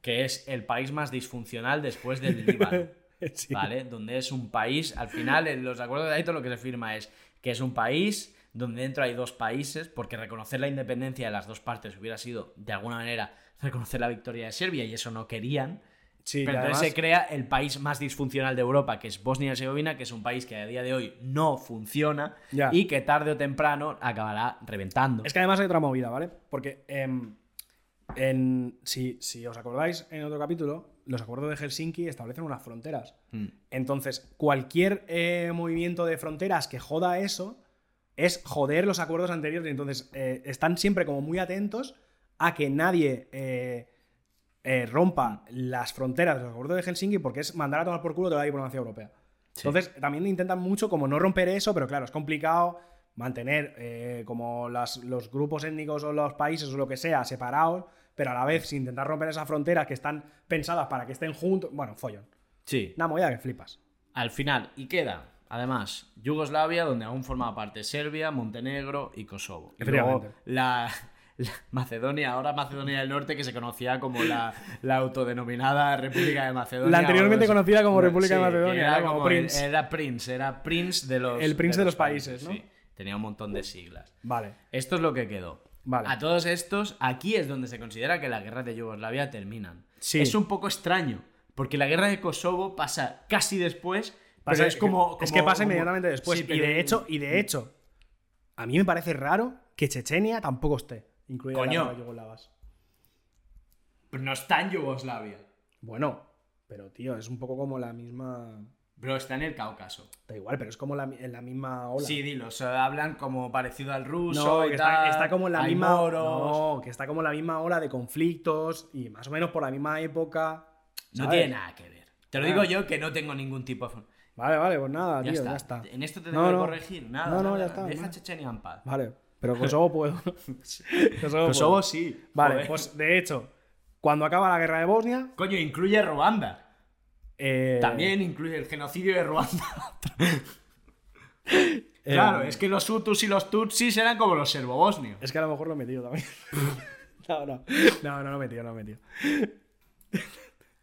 que es el país más disfuncional después del Líbano. Sí. ¿Vale? Donde es un país, al final, en los acuerdos de Dayton lo que se firma es que es un país donde dentro hay dos países, porque reconocer la independencia de las dos partes hubiera sido, de alguna manera, reconocer la victoria de Serbia y eso no querían. Sí, Pero entonces además- se crea el país más disfuncional de Europa, que es Bosnia y Herzegovina, que es un país que a día de hoy no funciona Ya. y que tarde o temprano acabará reventando. Es que además hay otra movida, ¿vale? Porque em, en, si, si os acordáis en otro capítulo, los acuerdos de Helsinki establecen unas fronteras. Mm. Entonces, cualquier eh, movimiento de fronteras que joda eso es joder los acuerdos anteriores. Entonces, eh, están siempre como muy atentos a que nadie eh, eh, rompa las fronteras de los acuerdos de Helsinki porque es mandar a tomar por culo toda la diplomacia europea. Sí. Entonces, también intentan mucho como no romper eso, pero claro, es complicado mantener eh, como las- los grupos étnicos o los países o lo que sea separados, pero a la vez sin intentar romper esas fronteras que están pensadas para que estén juntos. Bueno, follón. Sí. Una movida que flipas. Al final, y queda, además, Yugoslavia, donde aún formaba parte Serbia, Montenegro y Kosovo. Y luego la, la Macedonia, ahora Macedonia del Norte, que se conocía como la, la autodenominada República de Macedonia. La anteriormente conocida como República de Macedonia, era Era, como Prince. era Prince, era Prince de los. El Prince de los países, ¿no? sí. Tenía un montón de siglas. Vale. Esto es lo que quedó. Vale. A todos estos, aquí es donde se considera que las guerras de Yugoslavia terminan. Sí. Es un poco extraño, porque la guerra de Kosovo pasa casi después, Pasa- pero es como, es que pasa como- inmediatamente después. Sí, y pero- de hecho, y de hecho, a mí me parece raro que Chechenia tampoco esté incluida Coño. yugoslavas. Pero no está en Yugoslavia. Bueno, pero tío, es un poco como la misma. Pero está en el Cáucaso. Da igual, pero es como la, en la misma ola. Sí, dilo, o sea, hablan como parecido al ruso No, y que está, tal, está como en la hay misma. No, que está como en la misma ola de conflictos y más o menos por la misma época. No tiene nada que ver. Te lo Ah. digo yo que no tengo ningún tipo de... Vale, vale, pues nada, Ya tío, está. ya está. En esto te No, tengo que no. corregir. Nada, No, no, nada. ya está, Deja. Chechenia en paz. Vale, pero Kosovo puedo. Kosovo, Kosovo puedo. sí. Vale, Joder. pues de hecho, cuando acaba la guerra de Bosnia. Coño, incluye Ruanda. eh, También incluye el genocidio de Ruanda. eh, claro, es que los Hutus y los Tutsis eran como los serbobosnios. Es que a lo mejor lo he metido también. no, no. No, no lo he metido, no lo he metido.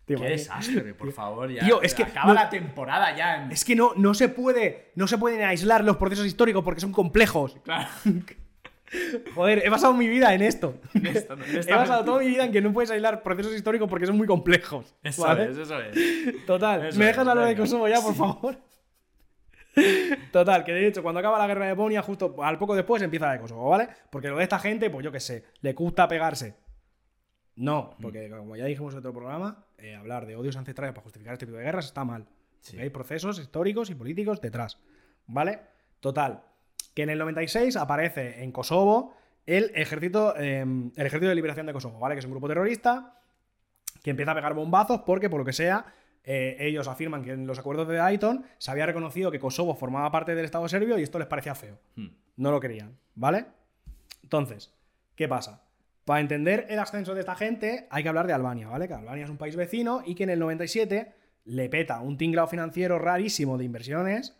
Tío, Qué desastre, por favor. Ya, Tío, es que acaba no- la temporada ya. en- Es que no, no se puede. No se pueden aislar los procesos históricos porque son complejos. Claro. Joder, he pasado mi vida en esto. En esto, en he esta mentira. toda mi vida en que no puedes aislar procesos históricos porque son muy complejos. Eso ¿vale? es, eso es. Total, Eso ¿me dejas hablar de. Kosovo ya, por favor? Total, que de hecho, cuando acaba la guerra de Bosnia, justo al poco después empieza la de Kosovo, ¿vale? Porque lo de esta gente, pues yo qué sé, le gusta pegarse. No, porque como ya dijimos en otro programa, eh, hablar de odios ancestrales para justificar este tipo de guerras está mal. Sí. Hay procesos históricos y políticos detrás, ¿vale? Total, que en el 96 aparece en Kosovo el ejército, eh, el ejército de liberación de Kosovo, ¿vale? Que es un grupo terrorista que empieza a pegar bombazos porque, por lo que sea, eh, ellos afirman que en los acuerdos de Dayton se había reconocido que Kosovo formaba parte del Estado serbio y esto les parecía feo. Hmm. No lo querían, ¿vale? Entonces, ¿qué pasa? Para entender el ascenso de esta gente hay que hablar de Albania, ¿vale? Que Albania es un país vecino y que en el 97 le peta un tinglado financiero rarísimo de inversiones,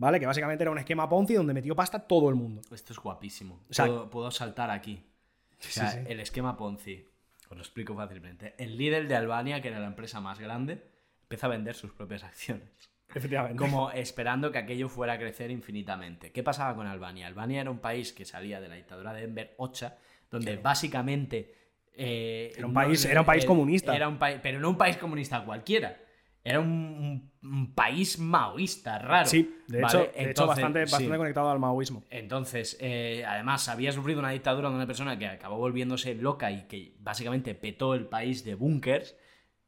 ¿vale? Que básicamente era un esquema Ponzi donde metió pasta todo el mundo. Esto es guapísimo. O sea- puedo, puedo saltar aquí. O sea, Sí, sí. el esquema Ponzi. Os lo explico fácilmente. El líder de Albania, que era la empresa más grande, empieza a vender sus propias acciones. Efectivamente. Como esperando que aquello fuera a crecer infinitamente. ¿Qué pasaba con Albania? Albania era un país que salía de la dictadura de Enver Hoxha, donde básicamente. eh, Era un país- era un país comunista. Era un país, pero no un país comunista cualquiera. Era un, país maoísta raro. Sí, de ¿vale? hecho, bastante, sí. conectado al maoísmo. Entonces, eh, además, había sufrido una dictadura de una persona que acabó volviéndose loca y que básicamente petó el país de búnkers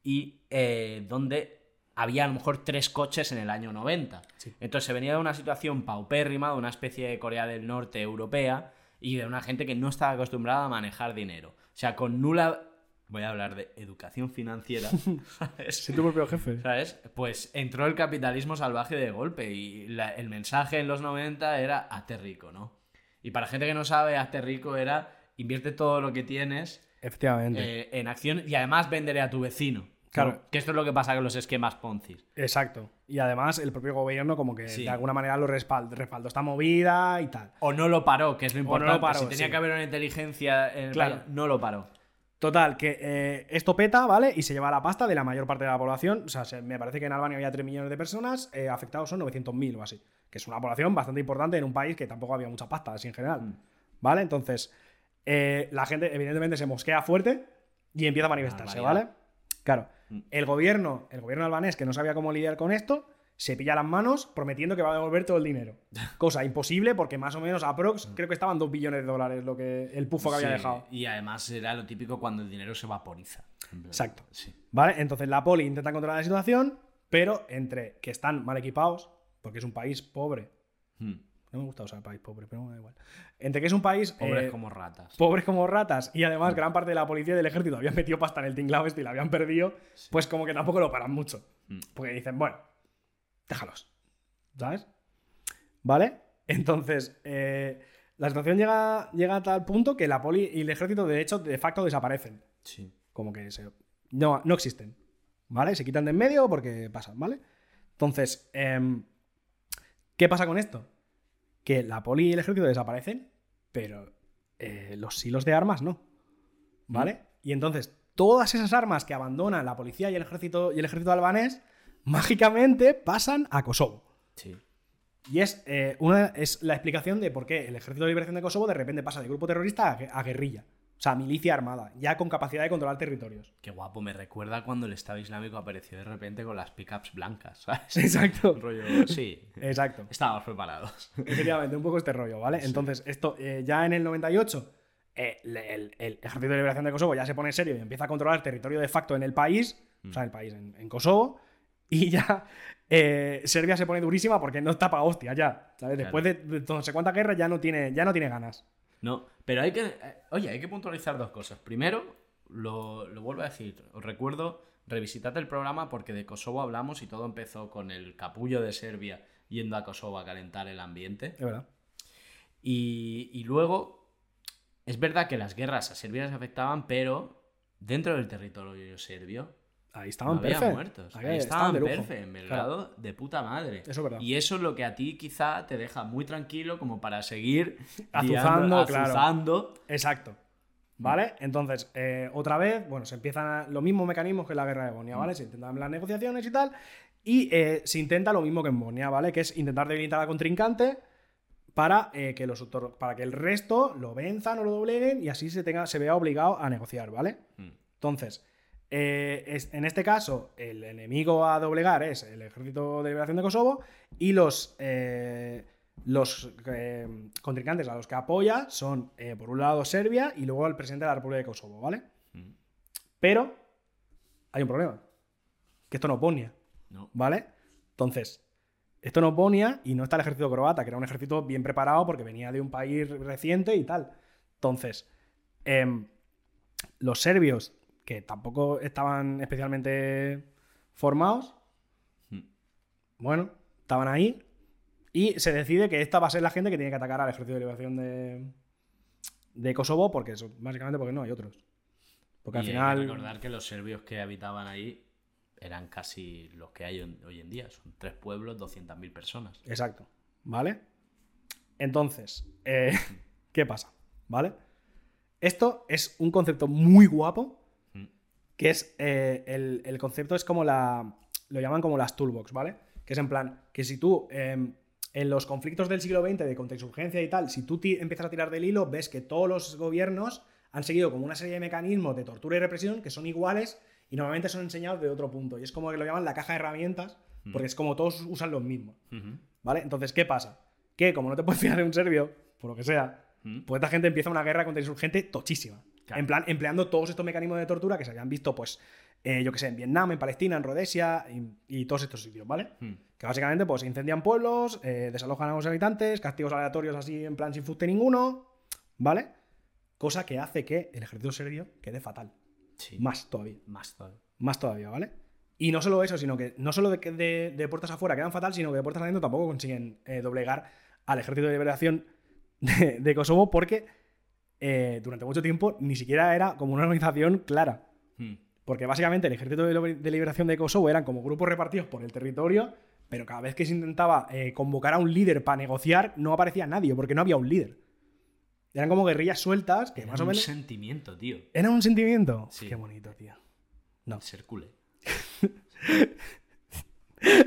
y eh, donde había a lo mejor tres coches en el año 90. Sí. Entonces se venía de una situación paupérrima, de una especie de Corea del Norte europea y de una gente que no estaba acostumbrada a manejar dinero. O sea, con nula... Voy a hablar de educación financiera. ¿sabes? Sé tu propio jefe. ¿Sabes? Pues entró el capitalismo salvaje de golpe y la- el mensaje en los 90 era hazte rico, ¿no? Y para gente que no sabe, hazte rico era invierte todo lo que tienes Efectivamente. eh, en acciones y además venderé a tu vecino. Claro. Que esto es lo que pasa con los esquemas Ponzi. Exacto. Y además el propio gobierno como que Sí. de alguna manera lo respaldó, respaldó esta movida y tal. O no lo paró, que es lo no lo importante. paró, si tenía sí. que haber una inteligencia en el Claro. país, no lo paró. Total, que eh, esto peta, ¿vale? Y se lleva la pasta de la mayor parte de la población. O sea, se- me parece que en Albania había 3 millones de personas, eh, afectados son 900.000 o así. Que es una población bastante importante en un país que tampoco había mucha pasta, así en general. ¿Vale? Entonces, eh, la gente evidentemente se mosquea fuerte y empieza a manifestarse, Barbaridad. ¿vale? Claro, el gobierno, el gobierno albanés que no sabía cómo lidiar con esto, se pilla las manos prometiendo que va a devolver todo el dinero. Cosa imposible porque más o menos aprox creo que estaban 2 billones de dólares lo que el pufo que había dejado. Y además era lo típico cuando el dinero se vaporiza. Exacto. Sí. ¿Vale? Entonces la poli intenta controlar la situación, pero entre que están mal equipados, porque es un país pobre. Hmm. No me gusta usar país pobre, pero da igual. Entre que es un país Pobres eh, como ratas. pobres como ratas y además gran parte de la policía y del ejército habían metido pasta en el tinglao este y la habían perdido, pues como que tampoco lo paran mucho. Mm. Porque dicen, bueno, déjalos. ¿Sabes? ¿Vale? Entonces, eh, la situación llega, llega a tal punto que la poli y el ejército, de hecho, de facto desaparecen. Sí. Como que se- no, no existen. ¿Vale? Se quitan de en medio porque pasan, ¿vale? Entonces, em, ¿qué pasa con esto? Que la poli y el ejército desaparecen, pero eh, los silos de armas no. ¿Vale? Y entonces, todas esas armas que abandonan la policía y el ejército, y el ejército albanés, mágicamente pasan a Kosovo. Sí. Y es, eh, una, es la explicación de por qué el Ejército de Liberación de Kosovo de repente pasa de grupo terrorista a, gue- a guerrilla. O sea, milicia armada, ya con capacidad de controlar territorios. Qué guapo, me recuerda cuando el Estado Islámico apareció de repente con las pickups blancas, ¿sabes? Exacto. Rollo, sí. Exacto. Estábamos preparados. Efectivamente, un poco este rollo, ¿vale? Entonces, esto eh, ya en el 98, eh, el, el Ejército de Liberación de Kosovo ya se pone serio y empieza a controlar territorio de facto en el país, o sea, en el país, en, en Kosovo, y ya eh, Serbia se pone durísima porque no tapa hostia ya, ¿sabes? Después de, de no sé cuántas guerras ya no tiene, ya no tiene ganas. No, pero hay que. eh, Oye, hay que puntualizar dos cosas. Primero, lo, lo vuelvo a decir, os recuerdo, revisitad el programa porque de Kosovo hablamos y todo empezó con el capullo de Serbia yendo a Kosovo a calentar el ambiente. Es verdad. Y, y luego, es verdad que las guerras a Serbia les afectaban, pero dentro del territorio serbio Ahí estaban había perfe. muertos. Ahí Ahí estaban estaban de lujo. perfe, en Belgrado, de puta madre. Eso es verdad. Y eso es lo que a ti quizá te deja muy tranquilo como para seguir Azuzando, liando- claro. azuzando. Exacto. ¿Vale? Entonces, eh, otra vez, bueno, se empiezan los mismos mecanismos que en la guerra de Bosnia, ¿vale? Se intentan las negociaciones y tal. Y eh, se intenta lo mismo que en Bosnia, ¿vale? Que es intentar debilitar al contrincante para, eh, que los, para que el resto lo venzan o lo dobleguen y así se, tenga, se vea obligado a negociar, ¿vale? Mm. Entonces, eh, es- en este caso, el enemigo a doblegar es el Ejército de Liberación de Kosovo y los, eh, los eh, contrincantes a los que apoya son, por un lado, Serbia y luego el presidente de la República de Kosovo, ¿vale? Mm. Pero hay un problema, que esto no es Bosnia, No. ¿vale? Entonces, esto no es Bosnia y no está el ejército croata, que era un ejército bien preparado porque venía de un país reciente y tal. Entonces, em, los serbios, que tampoco estaban especialmente formados, Mm. bueno, estaban ahí y se decide que esta va a ser la gente que tiene que atacar al ejército de liberación de, de Kosovo porque eso, básicamente porque no hay otros. Porque al Y hay que final... recordar que los serbios que habitaban ahí eran casi los que hay hoy en día. Son tres pueblos, 200.000 personas. Exacto. ¿Vale? Entonces, eh, ¿qué pasa? ¿Vale? Esto es un concepto muy guapo. Que es, eh, el, el concepto es como la, lo llaman como las toolbox, ¿vale? Que es en plan, que si tú, eh, en los conflictos del siglo XX de contrainsurgencia y tal, si tú empiezas a tirar del hilo, ves que todos los gobiernos han seguido como una serie de mecanismos de tortura y represión que son iguales y normalmente son enseñados de otro punto. Y es como que lo llaman la caja de herramientas, porque es como todos usan los mismos. ¿Vale? Entonces, ¿qué pasa? Que como no te puedes fiar de un serbio, por lo que sea, Mm. pues esta gente empieza una guerra contra insurgente tochísima. Claro. En plan, empleando todos estos mecanismos de tortura que se habían visto, pues, eh, yo que sé, en Vietnam, en Palestina, en Rhodesia y, y todos estos sitios, ¿vale? Mm. Que básicamente, pues, incendian pueblos, eh, desalojan a los habitantes, castigos aleatorios así, en plan, sin fuste ninguno, ¿vale? Cosa que hace que el ejército serbio quede fatal. Sí. Más todavía. Más todavía. Más todavía, ¿vale? Y no solo eso, sino que no solo de, que de, de puertas afuera quedan fatal, sino que de puertas adentro tampoco consiguen eh, doblegar al ejército de liberación de, de Kosovo porque eh, durante mucho tiempo ni siquiera era como una organización clara. Mm. Porque básicamente el ejército de, Liber- de liberación de Kosovo eran como grupos repartidos por el territorio, pero cada vez que se intentaba eh, convocar a un líder para negociar, no aparecía nadie, porque no había un líder. Eran como guerrillas sueltas que Era más o un menos. sentimiento, tío. ¿Era un sentimiento? Sí. Qué bonito, tío. No. Ser.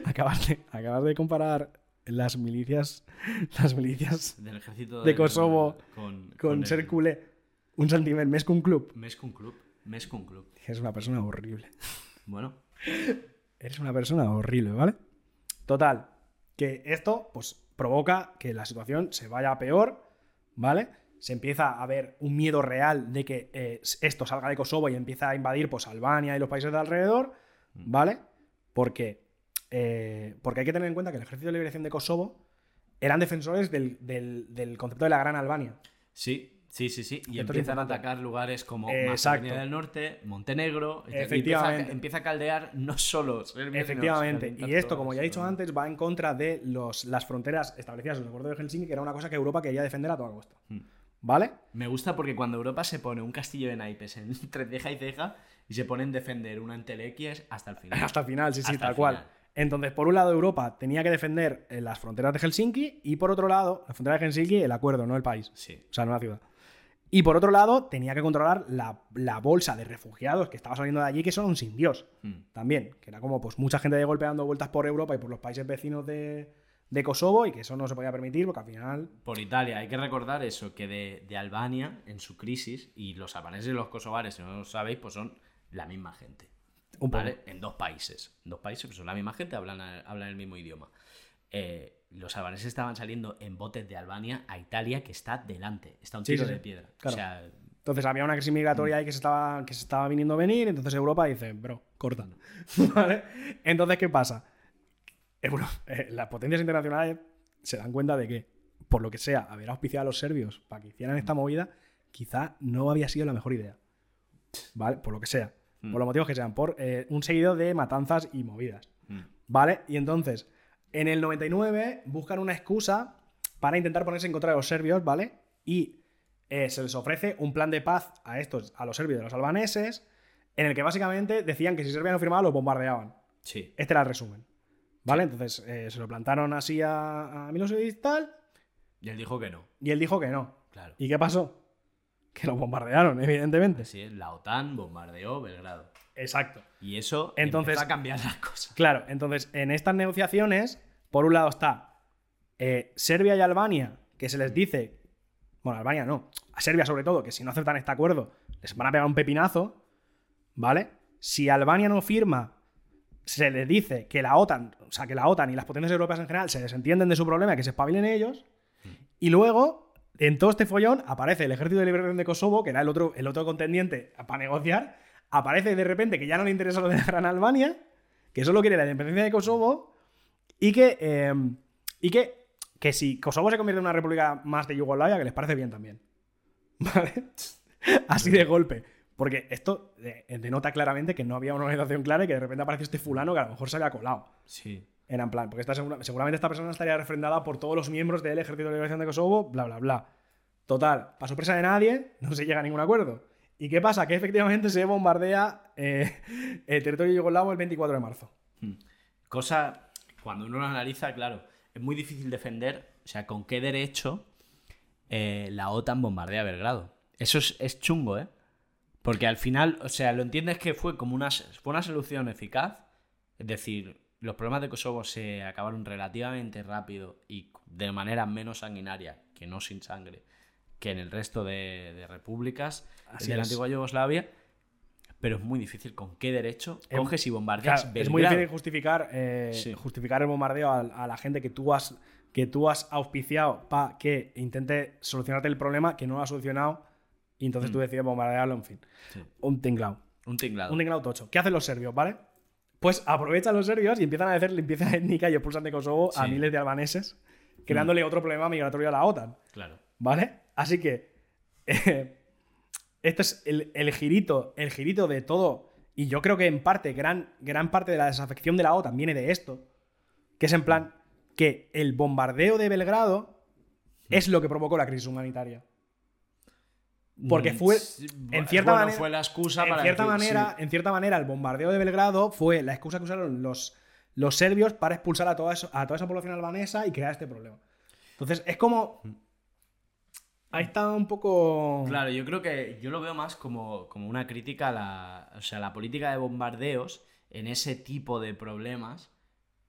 Acabas de, acabas de comparar las milicias. Las milicias Del ejército De Kosovo con, con ser culé. Un sentimiento. Més que un club. Més que un club. Més que un club. Eres una persona horrible. Bueno, Eres una persona horrible, ¿vale? Total, que esto pues provoca que la situación se vaya a peor, ¿vale? Se empieza a ver un miedo real de que eh, esto salga de Kosovo y empieza a invadir pues Albania y los países de alrededor, ¿vale? Porque, eh, porque hay que tener en cuenta que el Ejército de Liberación de Kosovo eran defensores del, del- del concepto de la Gran Albania. sí, sí, sí, sí. Y Esto empiezan a importante. atacar lugares como Eh, Macedonia del Norte, Montenegro. Efectivamente. Empieza, a- empieza a caldear no solo Serbia, Efectivamente. sino Y esto, como ya he dicho ¿no? antes, va en contra de los, las fronteras establecidas en el acuerdo de Helsinki, que era una cosa que Europa quería defender a toda costa. Hmm. ¿Vale? Me gusta porque cuando Europa se pone un castillo de naipes entre ceja y ceja y se pone en defender una entelequia hasta el final. Hasta el final, sí, sí, Hasta tal cual. final. Entonces, por un lado, Europa tenía que defender eh, las fronteras de Helsinki y por otro lado, la frontera de Helsinki, el acuerdo, no el país. Sí. O sea, no la ciudad. Y por otro lado, tenía que controlar la, la bolsa de refugiados que estaba saliendo de allí, que son un sin Dios. Hmm. También, que era como pues mucha gente de golpe dando vueltas por Europa y por los países vecinos de, de Kosovo y que eso no se podía permitir porque al final Por Italia, hay que recordar eso, que de, de Albania, en su crisis, y los albaneses y los kosovares, si no lo sabéis, pues son la misma gente. Un poco. ¿vale? En dos países. En dos países, pues son la misma gente, hablan, hablan el mismo idioma. Eh, los albaneses estaban saliendo en botes de Albania a Italia, que está delante. Está un tiro sí, de piedra. Claro. O sea, Entonces había una crisis migratoria ahí que se estaba, que se estaba viniendo a venir, entonces Europa dice, bro, corta. ¿Vale? Entonces, ¿qué pasa? Eh, bueno, eh, las potencias internacionales se dan cuenta de que, por lo que sea, haber auspiciado a los serbios para que hicieran esta movida, quizá no había sido la mejor idea. ¿Vale? Por lo que sea. Mm. Por los motivos que sean. Por eh, un seguido de matanzas y movidas. mm, ¿Vale? Y entonces, en el 99 buscan una excusa para intentar ponerse en contra de los serbios, ¿vale? Y eh, se les ofrece un plan de paz a estos, a los serbios y a los albaneses, en el que básicamente decían que si Serbia no firmaba, los bombardeaban. sí. Este era el resumen. ¿Vale? Entonces eh, se lo plantaron así a, a Milosevic y tal, Y él dijo que no. y él dijo que no. Claro. ¿Y qué pasó? Que los bombardearon, evidentemente. Es, la OTAN bombardeó Belgrado. Exacto. Y eso Entonces- empezó a cambiar las cosas. Claro, entonces en estas negociaciones, por un lado está eh, Serbia y Albania, que se les dice, bueno, Albania no, a Serbia sobre todo, que si no aceptan este acuerdo, les van a pegar un pepinazo, ¿vale? Si Albania no firma, se les dice que la OTAN, o sea, que la OTAN y las potencias europeas en general se desentienden de su problema, y que se espabilen ellos, y luego, en todo este follón, aparece el Ejército de Liberación de Kosovo, que era el otro, el otro contendiente para negociar, aparece de repente que ya no le interesa lo de la Gran Albania, que solo quiere la independencia de Kosovo, y que, eh, y que, que si Kosovo se convierte en una república más de Yugoslavia, que les parece bien también. ¿Vale? Así de golpe. Porque esto eh, denota claramente que no había una organización clara y que de repente apareció este fulano que a lo mejor se había colado. Sí. Era plan, porque seguramente esta persona estaría refrendada por todos los miembros del Ejército de Liberación de Kosovo, bla, bla, bla. Total, para sorpresa de nadie, no se llega a ningún acuerdo. ¿Y qué pasa? Que efectivamente se bombardea eh, el territorio yugoslavo el 24 de marzo. Mm. Cosa, cuando uno lo analiza, claro, es muy difícil defender, o sea, con qué derecho eh, la OTAN bombardea Belgrado. Eso es, es chungo, ¿eh? Porque al final, o sea, lo entiendes que fue como una, fue una solución eficaz, es decir, los problemas de Kosovo se acabaron relativamente rápido y de manera menos sanguinaria, que no sin sangre, que en el resto de, de repúblicas Así de la es. antigua Yugoslavia. Pero es muy difícil con qué derecho Es- coges y bombardeas Claro, es muy difícil justificar, eh, Sí. justificar el bombardeo a, a la gente que tú has, que tú has auspiciado para que intente solucionarte el problema que no lo ha solucionado y entonces tú decides bombardearlo, en fin. Sí. Un tinglao. Un tinglado. Un tinglao tocho. ¿Qué hacen los serbios, vale? Pues aprovechan los serbios y empiezan a hacer limpieza étnica y expulsan de Kosovo a miles de albaneses, creándole otro problema migratorio a la OTAN. Claro. ¿Vale? Así que. eh, este es el, el girito, el girito de todo. Y yo creo que en parte, gran, gran parte de la desafección de la OTAN viene de esto. Que es en plan que el bombardeo de Belgrado es lo que provocó la crisis humanitaria. Porque Mm, fue, en cierta bueno, manera- fue la excusa En para cierta, manera, sí, en cierta manera, el bombardeo de Belgrado fue la excusa que usaron los, los serbios para expulsar a toda, eso- a toda esa población albanesa y crear este problema. Entonces, es como. Ahí está un poco. Claro, yo creo que yo lo veo más como, como una crítica a la, o sea, la política de bombardeos en ese tipo de problemas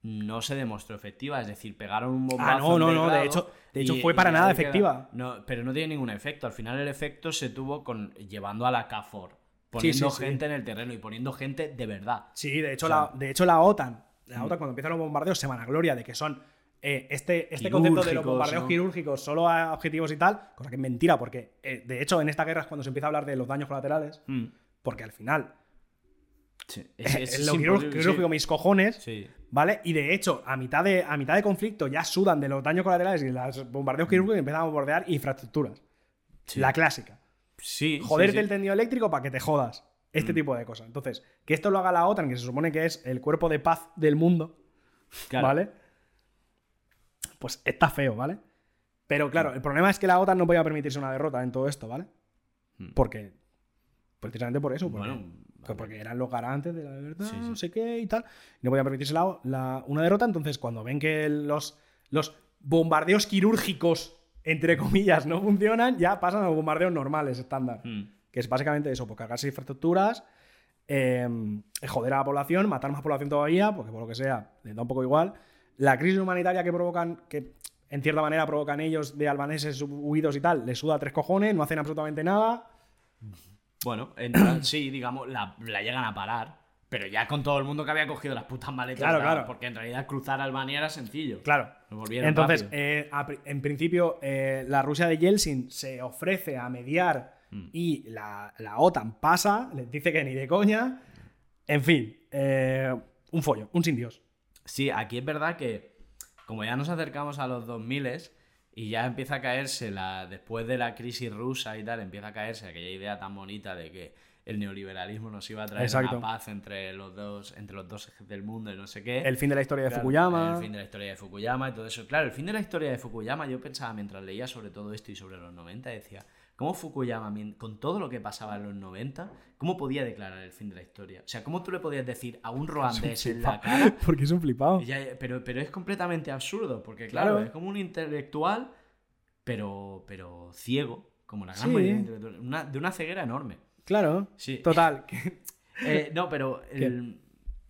no se demostró efectiva. Es decir, pegaron un bombazo. Ah, no, no, no. De hecho, de hecho y- fue para nada efectiva. No, pero no tiene ningún efecto. Al final el efecto se tuvo con llevando a la CAFOR, poniendo sí, sí. gente en el terreno y poniendo gente de verdad. Sí, de hecho, O sea- la, de hecho la OTAN, la Mm. OTAN cuando empiezan los bombardeos se vanagloria de que son eh, este, este concepto de los bombardeos ¿no? quirúrgicos solo a objetivos y tal, cosa que es mentira, porque eh, de hecho en esta guerra es cuando se empieza a hablar de los daños colaterales, porque al final Sí. en lo quirúrgico, imposible, quirúrgico, mis cojones, sí. ¿Vale? Y de hecho, a mitad de, a mitad de conflicto ya sudan de los daños colaterales y los bombardeos quirúrgicos y empiezan a bombardear infraestructuras. Sí. La clásica. Sí, Joderte sí, sí. el tendido eléctrico para que te jodas. Este Mm. tipo de cosas. Entonces, que esto lo haga la OTAN, que se supone que es el cuerpo de paz del mundo, Claro. ¿vale? Pues está feo, ¿vale? Pero claro, el problema es que la OTAN no podía permitirse una derrota en todo esto, ¿vale? Mm. Porque. Precisamente por eso, porque, Bueno, porque eran los garantes de la libertad, Sí, sí. no sé qué y tal. No podían permitirse la- la- una derrota. Entonces, cuando ven que los, los bombardeos quirúrgicos, entre comillas, no funcionan, ya pasan a los bombardeos normales, estándar. Mm. Que es básicamente eso, pues cargarse infraestructuras, eh, joder a la población, matar más población todavía, porque por lo que sea, les da un poco igual. La crisis humanitaria que provocan, que en cierta manera provocan ellos de albaneses huidos y tal, les suda tres cojones, no hacen absolutamente nada. Bueno, entran- sí, digamos, la, la llegan a parar. Pero ya con todo el mundo que había cogido las putas maletas. Claro, claro. Porque en realidad cruzar Albania era sencillo. Claro. Entonces, eh, a en principio, eh, la Rusia de Yeltsin se ofrece a mediar Mm. y la, la OTAN pasa, les dice que ni de coña. En fin, eh, un follo, un sin Dios. Sí, aquí es verdad que como ya nos acercamos a los 2000 y ya empieza a caerse la después de la crisis rusa y tal, empieza a caerse aquella idea tan bonita de que el neoliberalismo nos iba a traer Exacto. una paz entre los dos entre los dos ejes del mundo y no sé qué. El fin de la historia de Claro, Fukuyama. El fin de la historia de Fukuyama y todo eso. Claro, el fin de la historia de Fukuyama, yo pensaba mientras leía sobre todo esto y sobre los 90, decía, ¿cómo Fukuyama, con todo lo que pasaba en los 90, cómo podía declarar el fin de la historia? O sea, ¿cómo tú le podías decir a un ruandés en la cara? Porque es un flipado. Ya, pero, pero es completamente absurdo, porque claro, Claro. es como un intelectual, pero, pero ciego, como la gran Sí. mayoría de intelectuales, una- de una ceguera enorme. Claro. Sí. Total. Eh, no, pero... el-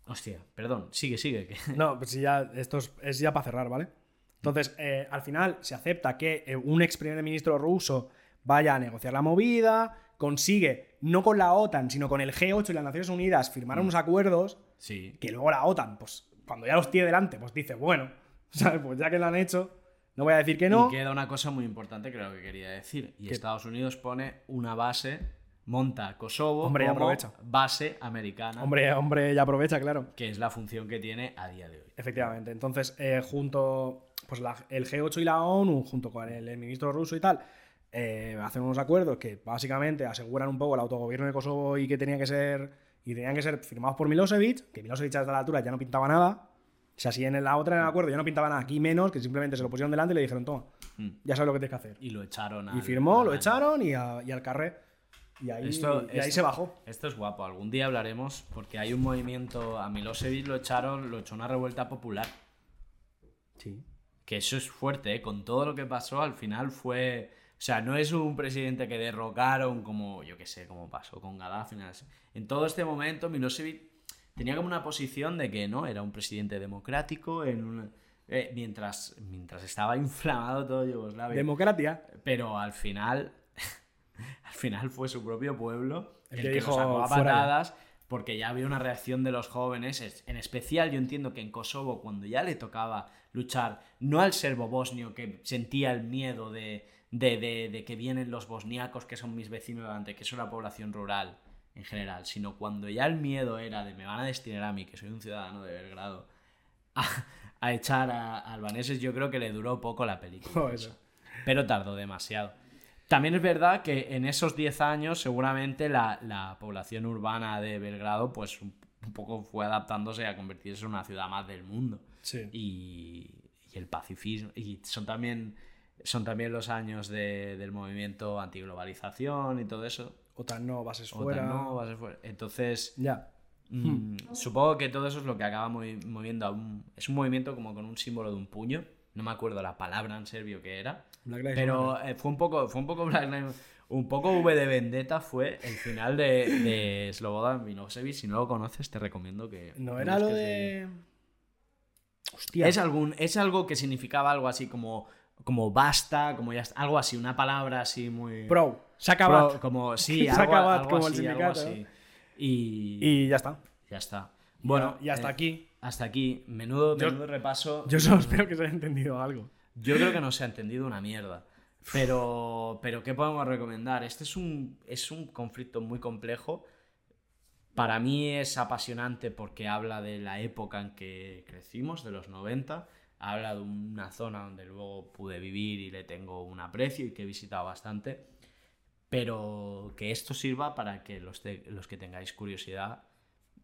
Hostia, perdón, sigue, sigue. que- No, pues ya, esto es, es ya para cerrar, ¿vale? Entonces, eh, al final se acepta que eh, un ex primer ministro ruso vaya a negociar la movida, consigue, no con la OTAN, sino con el G8 y las Naciones Unidas, firmar unos acuerdos Sí. que luego la OTAN, pues cuando ya los tiene delante, pues dice, bueno, ¿sabes? Pues ya que lo han hecho, no voy a decir que no. Y queda una cosa muy importante lo que quería decir. Y Estados Unidos pone una base, monta Kosovo Hombre, como aprovecha. base americana, Hombre, hombre, ya aprovecha, claro. que es la función que tiene a día de hoy. Efectivamente. Entonces, eh, junto pues la- el G8 y la ONU, junto con el, el ministro ruso y tal, eh, hacen unos acuerdos que básicamente aseguran un poco el autogobierno de Kosovo y que tenía que ser y tenían que ser firmados por Milosevic, que Milosevic a esta altura ya no pintaba nada. O sea, si en la otra en el acuerdo ya no pintaba nada, aquí menos, que simplemente se lo pusieron delante y le dijeron, toma, Mm. ya sabes lo que tienes que hacer. Y lo echaron Y firmó, lo año. echaron y, a- y al carré. Y ahí, Esto- y ahí esto- se bajó. Esto es guapo. Algún día hablaremos porque hay un movimiento. A Milosevic lo echaron, lo echó una revuelta popular. Sí. Que eso es fuerte, ¿eh? Con todo lo que pasó, al final fue. O sea, no es un presidente que derrocaron como, yo qué sé, como pasó con Gaddafi. En todo este momento, Milosevic tenía como una posición de que no, era un presidente democrático en una- eh, mientras, mientras estaba inflamado todo Yugoslavia. Democracia. Pero al final, al final fue su propio pueblo El el, que dijo, sacó a patadas porque ya había una reacción de los jóvenes. Es- En especial yo entiendo que en Kosovo, cuando ya le tocaba luchar, no al serbo bosnio que sentía el miedo de, de, de- de que vienen los bosniacos, que son mis vecinos delante, que es una población rural en general, sino cuando ya el miedo era de me van a destinar a mí, que soy un ciudadano de Belgrado, a, a echar a, a albaneses, yo creo que le duró poco la película eso. Pero tardó demasiado. También es verdad que en esos 10 años seguramente la, la población urbana de Belgrado pues un, un poco fue adaptándose a convertirse en una ciudad más del mundo. Sí. Y, y el pacifismo. Y son también, son también los años de- del movimiento antiglobalización y todo eso. OTAN no, bases fuera. no, va a ser fuera. Entonces, Ya. mm, supongo que todo eso es lo que acaba movi- moviendo a un... Es un movimiento como con un símbolo de un puño, no me acuerdo la palabra en serbio que era, Black Lives pero Matter. eh, fue un poco, fue un poco Black Lives- un poco V de Vendetta fue el final de, de Slobodan Milosevic. Si no lo conoces, te recomiendo que. No era lo de. Hostia. Es, algún, es algo que significaba algo así como, como basta, como ya está, algo así, una palabra así muy. Pro. Se Pro- acaba. como sí, Se algo, algo como el así, algo sindicato, así. Y, Y ya está. ya está. Bueno, y hasta eh, aquí. Hasta aquí, menudo, Yo- menudo repaso. Yo solo espero que se haya entendido algo. Yo creo que no se ha entendido una mierda. Pero, pero ¿qué podemos recomendar? Este es un, es un conflicto muy complejo. Para mí es apasionante porque habla de la época en que crecimos, de los 90. Habla de una zona donde luego pude vivir y le tengo un aprecio y que he visitado bastante. Pero que esto sirva para que los, te- los que tengáis curiosidad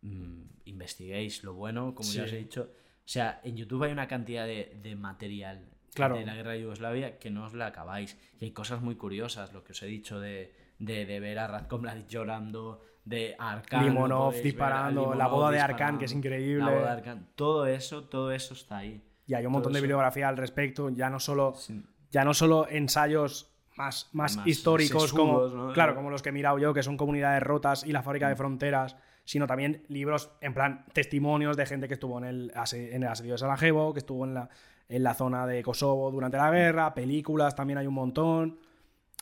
mm, investiguéis lo bueno, como ya os he dicho. O sea, en YouTube hay una cantidad de, de material Claro. de la guerra de Yugoslavia que no os la acabáis. Y hay cosas muy curiosas, lo que os he dicho de, de, de ver a Radko Mladic llorando, de Arkan. Limonov disparando, Limonov la boda de Arkan, que es increíble. La boda de Arkan. Todo eso, todo eso está ahí. Y hay un montón de bibliografía al respecto. Ya no solo, Sí. ya no solo ensayos más, más, Más históricos como, ¿no? claro, como los que he mirado yo, que son comunidades rotas y la fábrica de fronteras, sino también libros, en plan, testimonios de gente que estuvo en el, en el asedio de Sarajevo, que estuvo en la, en la zona de Kosovo durante la guerra, películas también hay un montón.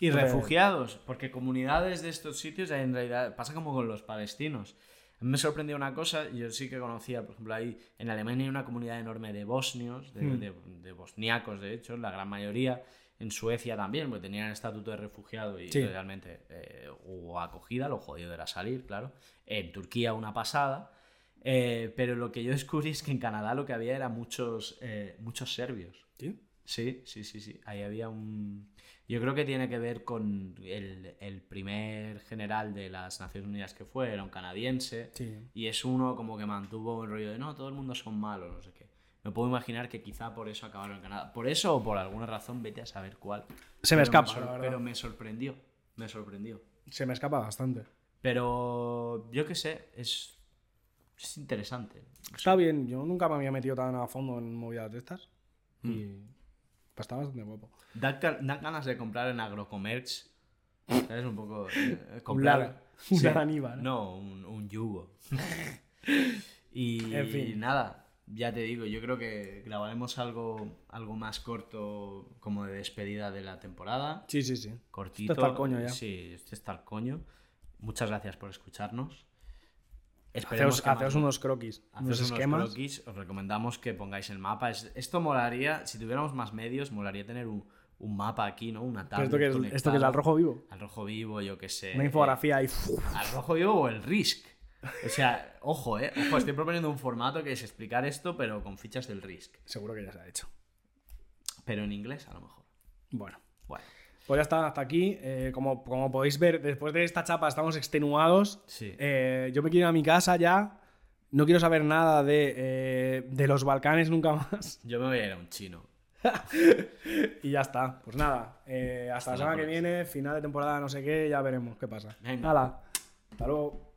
Y refugiados, porque comunidades de estos sitios en realidad pasa como con los palestinos. Me sorprendió una cosa, yo sí que conocía, por ejemplo, ahí en Alemania hay una comunidad enorme de bosnios, de, Hmm. de- de bosniacos, de hecho, la gran mayoría. En Suecia también, porque tenían el estatuto de refugiado y Sí. realmente eh, hubo acogida, lo jodido era salir, claro. En Turquía una pasada. Eh, pero lo que yo descubrí es que en Canadá lo que había era muchos, eh, muchos serbios. ¿Sí? Sí, sí, sí, sí. Ahí había un... Yo creo que tiene que ver con el, el primer general de las Naciones Unidas que fue, era un canadiense. Sí. Y es uno como que mantuvo el rollo de no, todo el mundo son malos, no sé qué. Me puedo imaginar que quizá por eso acabaron en Canadá. Por eso o por alguna razón, vete a saber cuál. Se me Pero escapa, pero me sorprendió. Me sorprendió. Se me escapa bastante. Pero yo qué sé, es, es interesante. Está bien, yo nunca me había metido tan a fondo en movidas de estas. Mm. Y está bastante guapo. Dan, dan ganas de comprar en Agrocomerch. ¿Sabes? Un poco. eh, Un comprar. Lara. Un Lara Aníbal, ¿no? No, un, un yugo. y En fin. nada, ya te digo, yo creo que grabaremos algo, algo más corto como de despedida de la temporada. Sí, sí, sí. Cortito. Esto está al coño ya. Sí, este está al coño. Muchas gracias por escucharnos. Esperemos Haceos, haceos unos croquis, unos esquemas. croquis, os recomendamos que pongáis el mapa. Es- esto molaría, si tuviéramos más medios, molaría tener un, un mapa aquí, ¿no? Una tablet esto que es, esto que es al rojo vivo. Al rojo vivo, yo qué sé. Una infografía eh, al rojo vivo o el Risk. O sea, ojo, ¿eh? Ojo, estoy proponiendo un formato que es explicar esto, pero con fichas del Risk. seguro que ya se ha hecho. Pero en inglés, a lo mejor. Bueno, Bueno, pues ya está, hasta aquí. Eh, como, como podéis ver, después de esta chapa estamos extenuados. sí. Eh, yo me quiero ir a mi casa ya. No quiero saber nada de, eh, de los Balcanes nunca más. Yo me voy a ir a un chino. Y ya está. Pues nada, hasta, Hasta la semana que viene, final de temporada, no sé qué, ya veremos qué pasa. Venga. Hala, hasta luego.